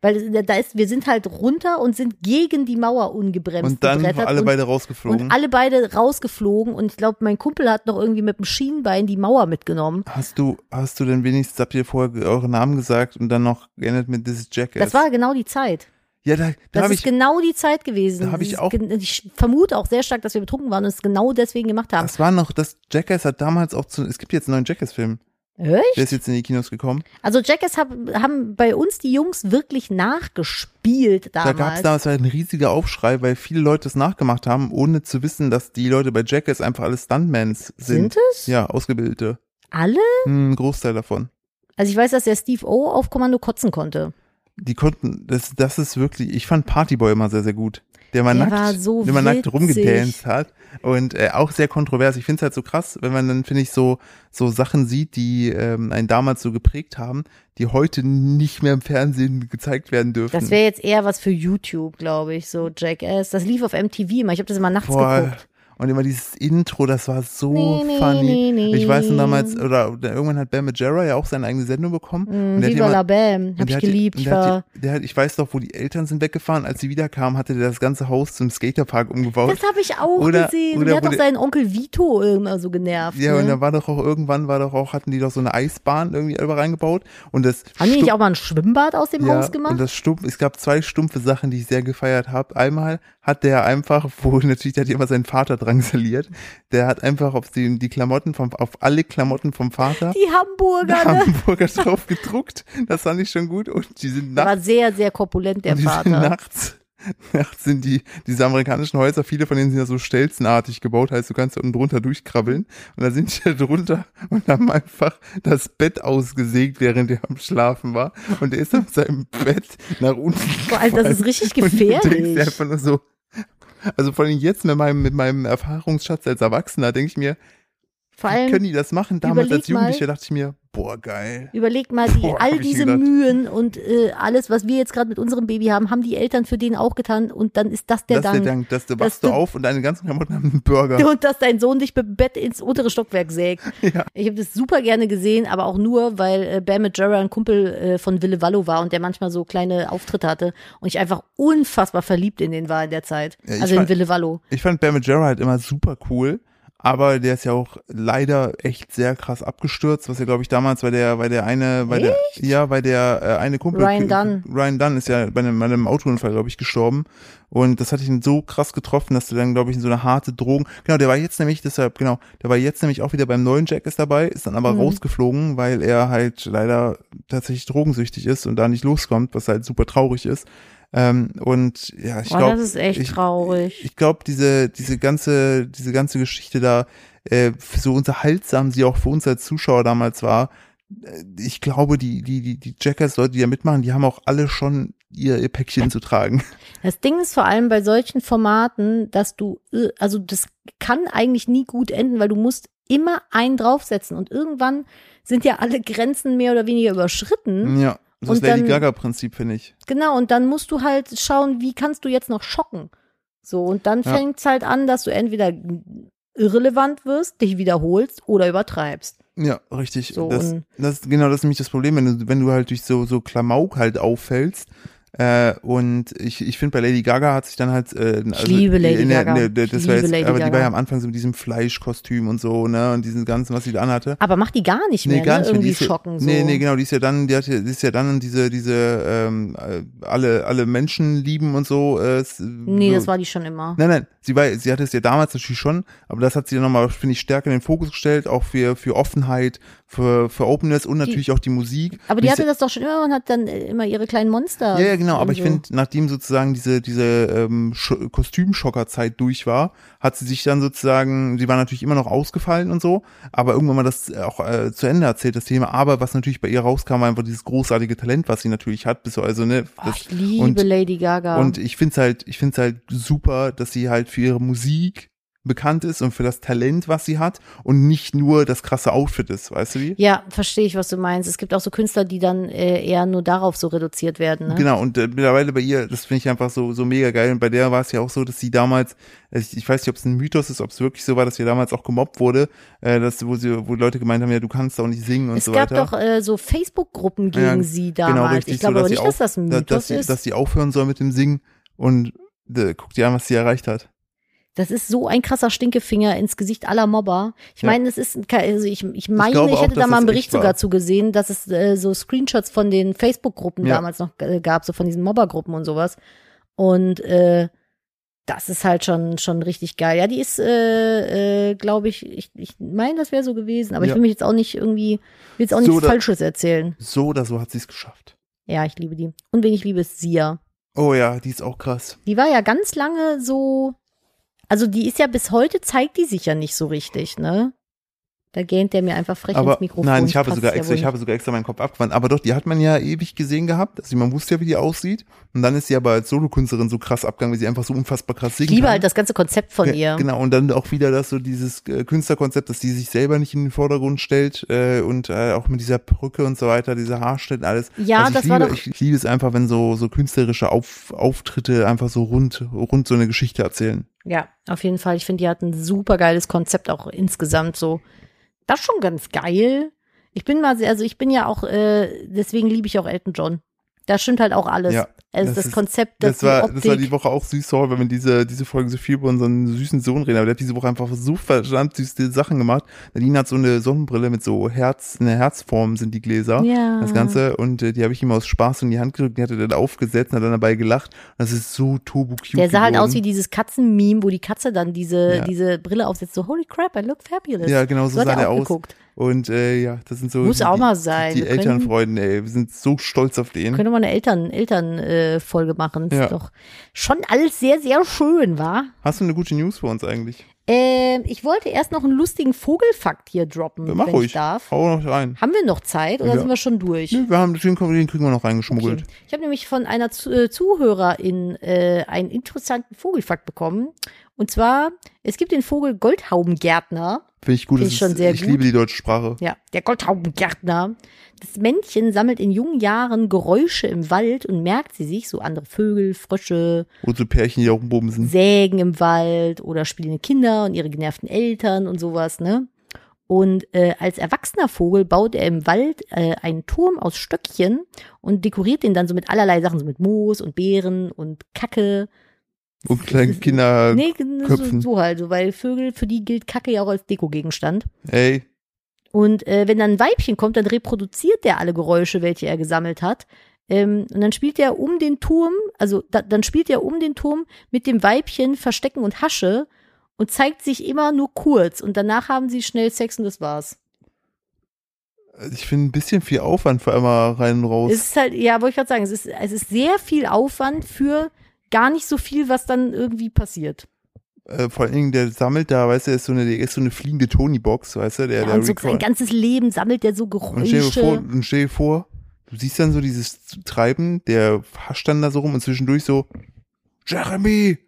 Weil da ist, wir sind halt runter und sind gegen die Mauer ungebremst Und dann alle und, beide rausgeflogen. und alle beide rausgeflogen und ich glaube, mein Kumpel hat noch irgendwie mit dem Schienbein die Mauer mitgenommen. Hast du, hast du denn wenigstens, habt ihr vorher eure Namen gesagt und dann noch geendet mit This is Jackass? Das war genau die Zeit. ja, da, da Das ist ich, genau die Zeit gewesen. Da ich auch- Ich vermute auch sehr stark, dass wir betrunken waren und es genau deswegen gemacht haben. das war noch, das Jackass hat damals auch zu, es gibt jetzt einen neuen Jackass-Film. Der Echt? ist jetzt in die Kinos gekommen. Also Jackass hab, haben bei uns die Jungs wirklich nachgespielt Da damals. gab es damals halt ein riesiger Aufschrei, weil viele Leute das nachgemacht haben, ohne zu wissen, dass die Leute bei Jackass einfach alle Stuntmans sind. Sind es? Ja, ausgebildete. Alle? Hm, Ein Großteil davon. Also ich weiß, dass der Steve O auf Kommando kotzen konnte. Die konnten, das, das ist wirklich, ich fand Partyboy immer sehr, sehr gut. Der mal Der nackt, so der mal nackt rumgedanced hat. Und äh, auch sehr kontrovers. Ich finde es halt so krass, wenn man dann, finde ich, so, so Sachen sieht, die ähm, einen damals so geprägt haben, die heute nicht mehr im Fernsehen gezeigt werden dürfen. Das wäre jetzt eher was für YouTube, glaube ich, so Jackass. Das lief auf MTV immer. Ich habe das immer nachts Boah, geguckt. Und immer dieses Intro, das war so Nee, funny. nee, nee. Ich weiß noch damals, oder, oder irgendwann hat Bam Majera ja auch seine eigene Sendung bekommen. Mm, und Viva immer- la Bam. und Hab ich geliebt. und Ich war, hat, der hat, ich weiß doch, wo die Eltern sind weggefahren. Als sie wiederkamen, hatte der das ganze Haus zum Skaterpark umgebaut. das habe ich auch Oder- gesehen. Und oder der hat doch seinen Onkel Vito immer so genervt. Ja, ne? und da war doch auch irgendwann war doch auch, hatten die doch so eine Eisbahn irgendwie reingebaut. Und das Haben die nicht auch mal ein Schwimmbad aus dem ja, Haus Und gemacht? das stumpf, es gab zwei stumpfe Sachen, die ich sehr gefeiert habe. Einmal hat der einfach, wo natürlich, der hat immer seinen Vater drangsaliert, der hat einfach auf die, die Klamotten vom, auf alle Klamotten vom Vater Die Hamburger, ne? Hamburger drauf gedruckt. Das fand ich schon gut. Und die sind Der war nachts, sehr, sehr korpulent, der die sind Vater. nachts, nachts sind die, diese amerikanischen Häuser, viele von denen sind ja so stelzenartig gebaut, heißt, du kannst da unten drunter durchkrabbeln. Und da sind die da drunter und haben einfach das Bett ausgesägt, während er am Schlafen war. Und er ist auf seinem Bett nach unten Boah, Alter, das ist richtig und du denkst gefährlich. einfach nur so, also vor allem jetzt mit meinem, mit meinem Erfahrungsschatz als Erwachsener, denke ich mir, Vor wie allem, können die das machen? Damals als Jugendlicher mal- dachte ich mir, boah, geil. Überleg mal, die, Boah, all diese. Mühen und äh, alles, was wir jetzt gerade mit unserem Baby haben, haben die Eltern für den auch getan und dann ist das der das ist Dank. der Dank, dass du wachst du du- auf und deine ganzen Klamotten haben einen Burger. Und dass dein Sohn dich mit Bett ins untere Stockwerk sägt. Ja. Ich habe das super gerne gesehen, aber auch nur, weil äh, Bam Majera ein Kumpel äh, von Wille Wallo war und der manchmal so kleine Auftritte hatte und ich einfach unfassbar verliebt in den war in der Zeit. Ja, also in fand- Wille Wallo. Ich fand Bam Majera halt immer super cool, aber der ist ja auch leider echt sehr krass abgestürzt, was ja glaube ich damals, weil der, weil der eine, weil der, ja, weil der äh, eine Kumpel, Ryan Dunn. Ryan Dunn ist ja bei einem, bei einem Autounfall glaube ich gestorben und das hat ihn so krass getroffen, dass der dann glaube ich in so eine harte Drogen, genau, der war jetzt nämlich deshalb, genau, der war jetzt nämlich auch wieder beim neuen Jack ist dabei, ist dann aber Mhm. rausgeflogen, weil er halt leider tatsächlich drogensüchtig ist und da nicht loskommt, was halt super traurig ist. Ähm, und ja, ich glaube, das ist echt ich, traurig. ich glaube, diese, diese ganze, diese ganze Geschichte da, äh, so unterhaltsam sie auch für uns als Zuschauer damals war, äh, ich glaube, die, die, die, die Jackass-Leute, die da mitmachen, die haben auch alle schon ihr, ihr Päckchen zu tragen. Das Ding ist vor allem bei solchen Formaten, dass du, äh, also das kann eigentlich nie gut enden, weil du musst immer einen draufsetzen und irgendwann sind ja alle Grenzen mehr oder weniger überschritten. Ja. Das Und Lady Gaga-Prinzip, finde ich. Genau, und dann musst du halt schauen, wie kannst du jetzt noch schocken. So, und dann Ja. fängt's halt an, dass du entweder irrelevant wirst, dich wiederholst oder übertreibst. Ja, richtig. So, das, und- das, genau, das ist nämlich das Problem, wenn du, wenn du halt durch so, so Klamauk halt auffällst. Äh, und ich, ich finde, bei Lady Gaga hat sich dann halt. Äh, also liebe Lady der, Gaga. Ich das war liebe jetzt, Lady aber die war Gaga. ja am Anfang so mit diesem Fleischkostüm und so, ne? Und diesen ganzen, was sie da anhatte. Aber mach die gar nicht mehr, ne? Die Irgendwie ist ja, schocken. So. Nee, nee, genau, die ist ja dann, die hat ja, die ist ja dann diese, diese, ähm, äh, alle, alle Menschen lieben und so. Äh, s- Nee, so. das war die schon immer. Nein, nein, sie war, sie hatte es ja damals natürlich schon, aber das hat sie dann nochmal, finde ich, stärker in den Fokus gestellt, auch für, für Offenheit, für, für Openness und natürlich auch die Musik. Aber die hatte das doch schon immer und hat dann äh, immer ihre kleinen Monster. ja, ja, genau, aber und ich so. finde, nachdem sozusagen diese, diese ähm, Sch- Kostümschockerzeit durch war, hat sie sich dann sozusagen, sie war natürlich immer noch ausgefallen und so, aber irgendwann mal das auch äh, zu Ende erzählt, das Thema. Aber was natürlich bei ihr rauskam, war einfach dieses großartige Talent, was sie natürlich hat, bis so, also, ne, Oh, das, ich liebe und, Lady Gaga. und ich find's halt, ich find's halt super, dass sie halt für ihre Musik bekannt ist und für das Talent, was sie hat und nicht nur das krasse Outfit ist, weißt du wie? Ja, verstehe ich, was du meinst. Es gibt auch so Künstler, die dann äh, eher nur darauf so reduziert werden. Ne? Genau, und äh, mittlerweile bei ihr, das finde ich einfach so, so mega geil. Und bei der war es ja auch so, dass sie damals, äh, ich, ich weiß nicht, ob es ein Mythos ist, ob es wirklich so war, dass sie damals auch gemobbt wurde, äh, dass, wo sie, wo Leute gemeint haben, ja, du kannst auch nicht singen und es so gab weiter. doch äh, so Facebook-Gruppen gegen Ja, sie genau, damals. richtig, ich glaube so, aber nicht, sie dass auf- das ein Mythos dass, sie, ist. dass sie aufhören soll mit dem Singen und äh, guck dir an, was sie erreicht hat. Das ist so ein krasser Stinkefinger ins Gesicht aller Mobber. Ich Ja. meine, es ist, also ich, ich meine, ich, auch, hätte da dass mal einen Bericht sogar zu gesehen, dass es äh, so Screenshots von den Facebook-Gruppen Ja. damals noch äh, gab, so von diesen Mobbergruppen und sowas. Und äh, das ist halt schon schon richtig geil. Ja, die ist, äh, äh, glaube ich, ich, ich meine, das wäre so gewesen, aber ich Ja. will mich jetzt auch nicht irgendwie, will jetzt auch So, nichts da- Falsches erzählen. So oder so hat sie es geschafft. Ja, ich liebe die. Und wen ich liebe, ist Sia. Oh ja, die ist auch krass. Die war ja ganz lange so, also die ist ja bis heute, zeigt die sich ja nicht so richtig, ne? Da gähnt der mir einfach frech aber ins Mikrofon. nein, ich habe sogar extra, ich habe sogar extra meinen Kopf abgewandt. Aber doch, die hat man ja ewig gesehen gehabt. Also man wusste ja, wie die aussieht. Und dann ist sie aber als Solokünstlerin so krass abgegangen, weil sie einfach so unfassbar krass singen Ich liebe kann. halt das ganze Konzept von ihr. Genau, und dann auch wieder das so dieses äh, Künstlerkonzept, dass die sich selber nicht in den Vordergrund stellt äh, und äh, auch mit dieser Perücke und so weiter, dieser Haarschnitt, alles. Ja, also ich das liebe, war doch- Ich liebe es einfach, wenn so so künstlerische Auf, Auftritte einfach so rund rund so eine Geschichte erzählen. Ja, auf jeden Fall. Ich finde, die hat ein super geiles Konzept auch insgesamt so. Das ist schon ganz geil. Ich bin mal sehr, also ich bin ja auch, äh, deswegen liebe ich auch Elton John. Da stimmt halt auch alles. Ja, also das das, ist- Konzept, das, Das war, die das war Optik. die Woche auch süß, sorry, wenn wir diese, diese Folge so viel über unseren süßen Sohn reden, aber der hat diese Woche einfach so verdammt süße Sachen gemacht. Nadine hat so eine Sonnenbrille mit so Herz, eine Herzform sind die Gläser. Ja. Das Ganze und äh, die habe ich ihm aus Spaß in die Hand gedrückt, die hat er dann aufgesetzt und hat dann dabei gelacht. Das ist so turbo cute. Der sah halt geworden. aus wie dieses Katzenmeme, wo die Katze dann diese, Ja. diese Brille aufsetzt. So, holy crap, I look fabulous. Ja, genau, so hat sah er der aus. geguckt. Und äh, ja, das sind so Muss die, auch die, mal sein. Die können- Elternfreunde, ey, wir sind so stolz auf den. Können wir mal eine Eltern, Eltern, äh, Folge machen. Ja. Ist doch schon alles sehr, sehr schön, war. Hast du eine gute News für uns eigentlich? Ähm, ich wollte erst noch einen lustigen Vogelfakt hier droppen, Mach wenn ruhig. ich darf. Hau noch rein. Haben wir noch Zeit oder Ja. sind wir schon durch? Nö, wir haben den, den kriegen wir noch reingeschmuggelt. Okay. Ich habe nämlich von einer äh, Zuhörerin äh, einen interessanten Vogelfakt bekommen. Und zwar, es gibt den Vogel Goldhaubengärtner. Finde ich gut. Finde das ich schon ist- sehr ich gut. liebe die deutsche Sprache. Ja, der Goldhaubengärtner. Das Männchen sammelt in jungen Jahren Geräusche im Wald und merkt sie sich, so andere Vögel, Frösche, Und so Pärchen, die auch im sind. Sägen im Wald oder spielende Kinder und ihre genervten Eltern und sowas, ne? Und äh, als erwachsener Vogel baut er im Wald äh, einen Turm aus Stöckchen und dekoriert den dann so mit allerlei Sachen, so mit Moos und Beeren und Kacke. Und kleine ist- Kinder. nee, so, so halt, so, weil Vögel, für die gilt Kacke ja auch als Dekogegenstand. Ey, Und äh, wenn dann ein Weibchen kommt, dann reproduziert der alle Geräusche, welche er gesammelt hat. Ähm, und dann spielt er um den Turm, also da, dann spielt er um den Turm mit dem Weibchen Verstecken und Hasche und zeigt sich immer nur kurz. Und danach haben sie schnell Sex und das war's. ich finde ein bisschen viel Aufwand für einmal rein und raus. Es ist halt, ja, wollte ich gerade sagen, es ist, es ist sehr viel Aufwand für gar nicht so viel, was dann irgendwie passiert. äh, vor allen Dingen, der sammelt da, weißt du, der ist so eine, der ist so eine fliegende Tony-Box, weißt du, der, Ja, der und so sein ganzes Leben sammelt er so Und stell dir vor, Geräusche. und stell dir vor, du siehst dann so dieses Treiben, der hascht dann da so rum und zwischendurch so, Jeremy,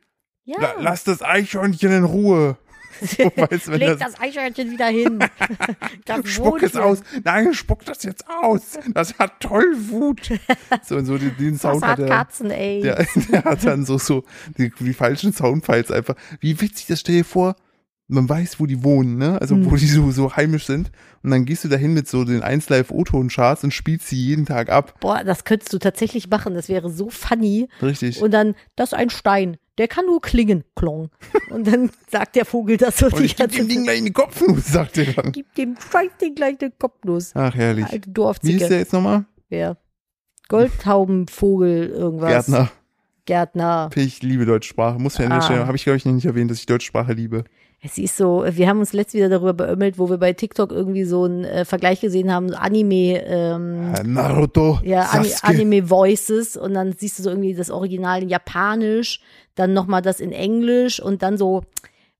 Ja, la, lass das Eichhörnchen in Ruhe. Weißt, leg das, das Eichhörnchen wieder hin. Spuck es aus. Nein, spuck das jetzt aus. Das hat toll Wut. So, so den, den Das Sound hat hat er. Katzen, ey. Der, der hat dann so, so die, die falschen Soundfiles einfach. Wie witzig, das stell dir vor, man weiß, wo die wohnen, ne? Also wo Hm. die so, so heimisch sind. Und dann gehst du dahin mit so den 1 Live O-Ton-Charts und spielst sie jeden Tag ab. Boah, das könntest du tatsächlich machen. Das wäre so funny. Richtig. Und dann, das ist ein Stein. Der kann nur klingen. Klong. Und dann sagt der Vogel das so die ganze dem Ding gleich in die Kopfnuss, sagt er dann. Gib dem Scheißding gleich eine Kopfnuss. Ach, herrlich. Alte Wie ist der jetzt nochmal? Ja. Goldtaubenvogel, irgendwas. Gärtner. Gärtner. Ich liebe deutsche Sprache. Muss mir an der Ah. Stelle, habe ich glaube ich noch nicht erwähnt, dass ich deutsche Sprache liebe. Es ist so, wir haben uns letzt wieder darüber beömmelt, wo wir bei TikTok irgendwie so einen äh, Vergleich gesehen haben, Anime, ähm, Äh, Naruto, ja, Sasuke. Anime Voices und dann siehst du so irgendwie das Original in Japanisch, dann nochmal das in Englisch und dann so,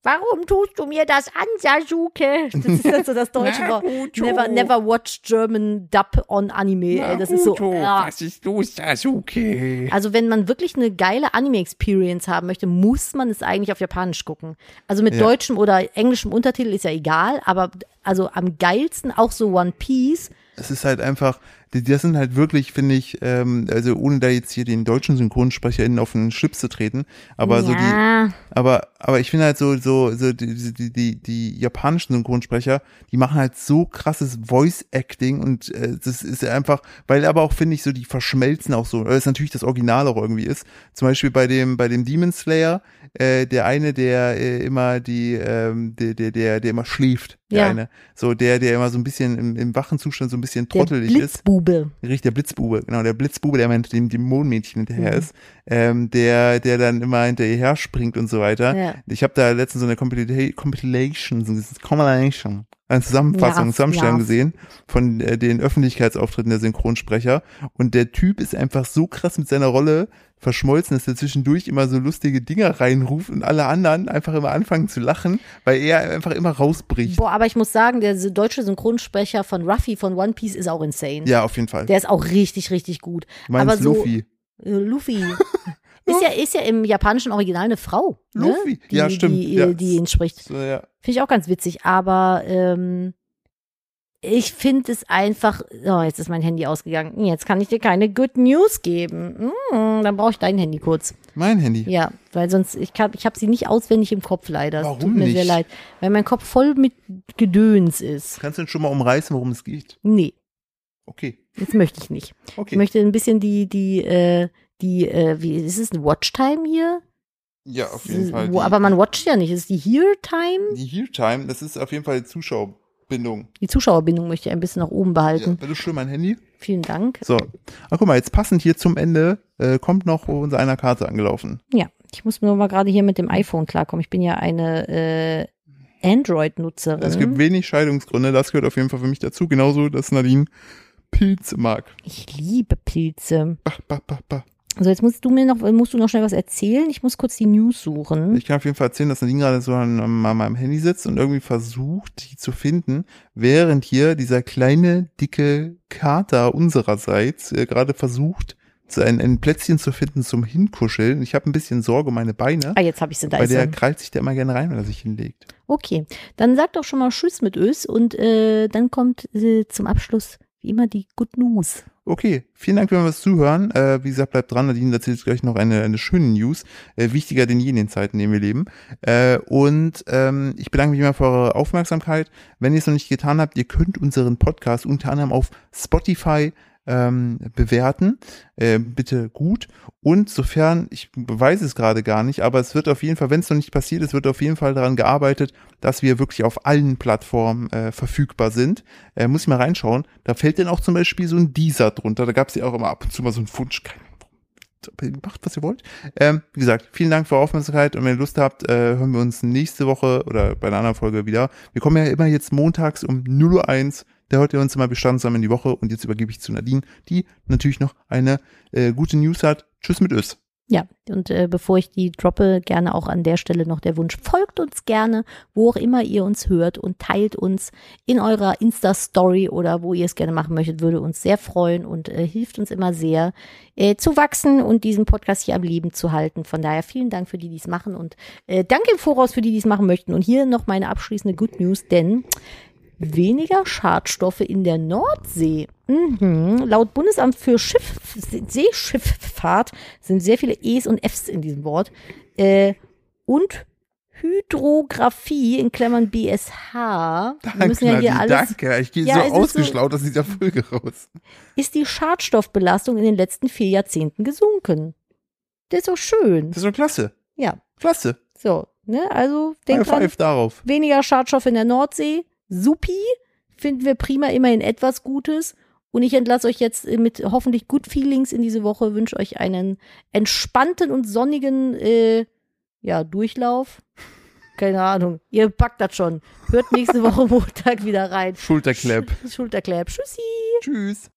Warum tust du mir das an, Sasuke? Das ist dann so das deutsche Wort. Naruto. Never, never watch German dub on Anime. Ey, das ist so. Naruto, ah. was ist los, Sasuke? Also wenn man wirklich eine geile Anime-Experience haben möchte, muss man es eigentlich auf Japanisch gucken. Also mit Ja. deutschem oder englischem Untertitel ist ja egal, aber also am geilsten auch so One Piece. es ist halt einfach, das sind halt wirklich, finde ich, ähm, also ohne da jetzt hier den deutschen SynchronsprecherInnen auf den Schlips zu treten, aber so die, ja, aber, aber ich finde halt so, so, so die, die, die, die japanischen Synchronsprecher, die machen halt so krasses Voice-Acting und äh, das ist einfach, weil aber auch, finde ich, so, die verschmelzen auch so, weil es natürlich das Original auch irgendwie ist. Zum Beispiel bei dem, bei dem Demon Slayer, äh, der eine, der äh, immer die, ähm, der, der, der, der immer schläft, der Ja. eine. So, der, der immer so ein bisschen im, im wachen Zustand so ein bisschen trottelig ist. Blitzbube. Richtig, der Blitzbube, genau, der Blitzbube, der mit dem Dämonenmädchen hinterher Mhm. ist, ähm, der, der dann immer hinterher springt und so weiter. Ja. Ich habe da letztens so eine Compilation, Compilation, so eine Compilation, eine Zusammenfassung, Ja, Zusammenstellung ja. gesehen von äh, den Öffentlichkeitsauftritten der Synchronsprecher. Und der Typ ist einfach so krass mit seiner Rolle verschmolzen, dass er zwischendurch immer so lustige Dinger reinruft und alle anderen einfach immer anfangen zu lachen, weil er einfach immer rausbricht. Boah, aber ich muss sagen, der deutsche Synchronsprecher von Ruffy von One Piece ist auch insane. Ja, auf jeden Fall. Der ist auch richtig, richtig gut. du meinst aber so, Luffy. Äh, Luffy. ist, ja, ist ja im japanischen Original eine Frau. Ne? Luffy. Die, Ja, stimmt. Die, Ja. die ihn spricht. So, ja. Finde ich auch ganz witzig, aber ähm, ich finde es einfach. Oh, jetzt ist mein Handy ausgegangen. Jetzt kann ich dir keine Good News geben. Hm, dann brauche ich dein Handy kurz. Mein Handy. Ja, weil sonst, ich, kann, ich habe sie nicht auswendig im Kopf leider. Es Warum Tut mir nicht? sehr leid. Weil mein Kopf voll mit Gedöns ist. Kannst du denn schon mal umreißen, worum es geht? Nee, Okay. jetzt möchte ich nicht. Okay. Ich möchte ein bisschen die, die, äh, die, äh, wie ist es, ein Watchtime hier? ja, auf jeden Fall. Die, aber man watcht ja nicht. Ist es die Here-Time? die Here Time, das ist auf jeden Fall die Zuschauerbindung. Die Zuschauerbindung möchte ich ein bisschen nach oben Ja, behalten. bitte schön mein Handy. Vielen Dank. So. Ach, guck mal, jetzt passend hier zum Ende äh, kommt noch unser einer Karte angelaufen. Ja, ich muss nur mal gerade hier mit dem iPhone klarkommen. Ich bin ja eine äh, Android-Nutzerin. Es gibt wenig Scheidungsgründe, das gehört auf jeden Fall für mich dazu. Genauso, dass Nadine Pilze mag. ich liebe Pilze. Bah, bah, bah, bah. So, jetzt musst du mir noch, musst du noch schnell was erzählen. Ich muss kurz die News suchen. Ich kann auf jeden Fall erzählen, dass Nadine gerade so an, an meinem Handy sitzt und irgendwie versucht, die zu finden, während hier dieser kleine, dicke Kater unsererseits äh, gerade versucht, ein, ein Plätzchen zu finden zum Hinkuscheln. Ich habe ein bisschen Sorge um meine Beine, Ah, jetzt habe ich sie, da weil ist der krallt sich da immer gerne rein, wenn er sich hinlegt. Okay, dann sag doch schon mal Tschüss mit Ös und äh, dann kommt äh, zum Abschluss wie immer die Good News. Okay, vielen Dank für das Zuhören. Äh, wie gesagt, bleibt dran. Nadine erzählt gleich noch eine, eine schöne News. Äh, wichtiger denn je in den Zeiten, in denen wir leben. Äh, und ähm, ich bedanke mich immer für eure Aufmerksamkeit. Wenn ihr es noch nicht getan habt, ihr könnt unseren Podcast unter anderem auf Spotify ähm, bewerten. Äh, bitte gut. Und sofern, ich weiß es gerade gar nicht, aber es wird auf jeden Fall, wenn es noch nicht passiert ist, wird auf jeden Fall daran gearbeitet, dass wir wirklich auf allen Plattformen äh, verfügbar sind. Äh, muss ich mal reinschauen. Da fällt dann auch zum Beispiel so ein Deezer drunter. Da gab es ja auch immer ab und zu mal so einen Ahnung. Macht, was ihr wollt. Ähm, wie gesagt, vielen Dank für eure Aufmerksamkeit und wenn ihr Lust habt, äh, hören wir uns nächste Woche oder bei einer anderen Folge wieder. Wir kommen ja immer jetzt montags um 0.01 Uhr. Hört ihr uns immer bestandsam in die Woche und jetzt übergebe ich zu Nadine, die natürlich noch eine äh, gute News hat. Tschüss mit Ös. Ja, und äh, bevor ich die droppe, gerne auch an der Stelle noch der Wunsch, folgt uns gerne, wo auch immer ihr uns hört und teilt uns in eurer Insta-Story oder wo ihr es gerne machen möchtet, würde uns sehr freuen und äh, hilft uns immer sehr äh, zu wachsen und diesen Podcast hier am Leben zu halten. Von daher vielen Dank für die, die es machen und äh, danke im Voraus für die, die es machen möchten. Und hier noch meine abschließende Good News, denn weniger Schadstoffe in der Nordsee. Mhm. Laut Bundesamt für Schiff, Seeschifffahrt sind sehr viele E's und F's in diesem Wort. Äh, und Hydrographie in Klammern BSH. Wir müssen ja hier Nadine, alles. danke. Ich gehe Ja, so so- ausgeschlaut aus dieser Folge raus. Ist die Schadstoffbelastung in den letzten vier Jahrzehnten gesunken? Das ist doch schön. Das ist doch klasse. Ja, Klasse. so. Ne? Also High denk dran, five darauf. weniger Schadstoff in der Nordsee. Supi, finden wir prima immerhin etwas Gutes. Und ich entlasse euch jetzt mit hoffentlich Good Feelings in diese Woche, wünsche euch einen entspannten und sonnigen äh, ja, Durchlauf. Keine Ahnung. Ihr packt das schon. Hört nächste Woche Montag wieder rein. Schulterklapp. Schulterklapp. Tschüssi. Tschüss.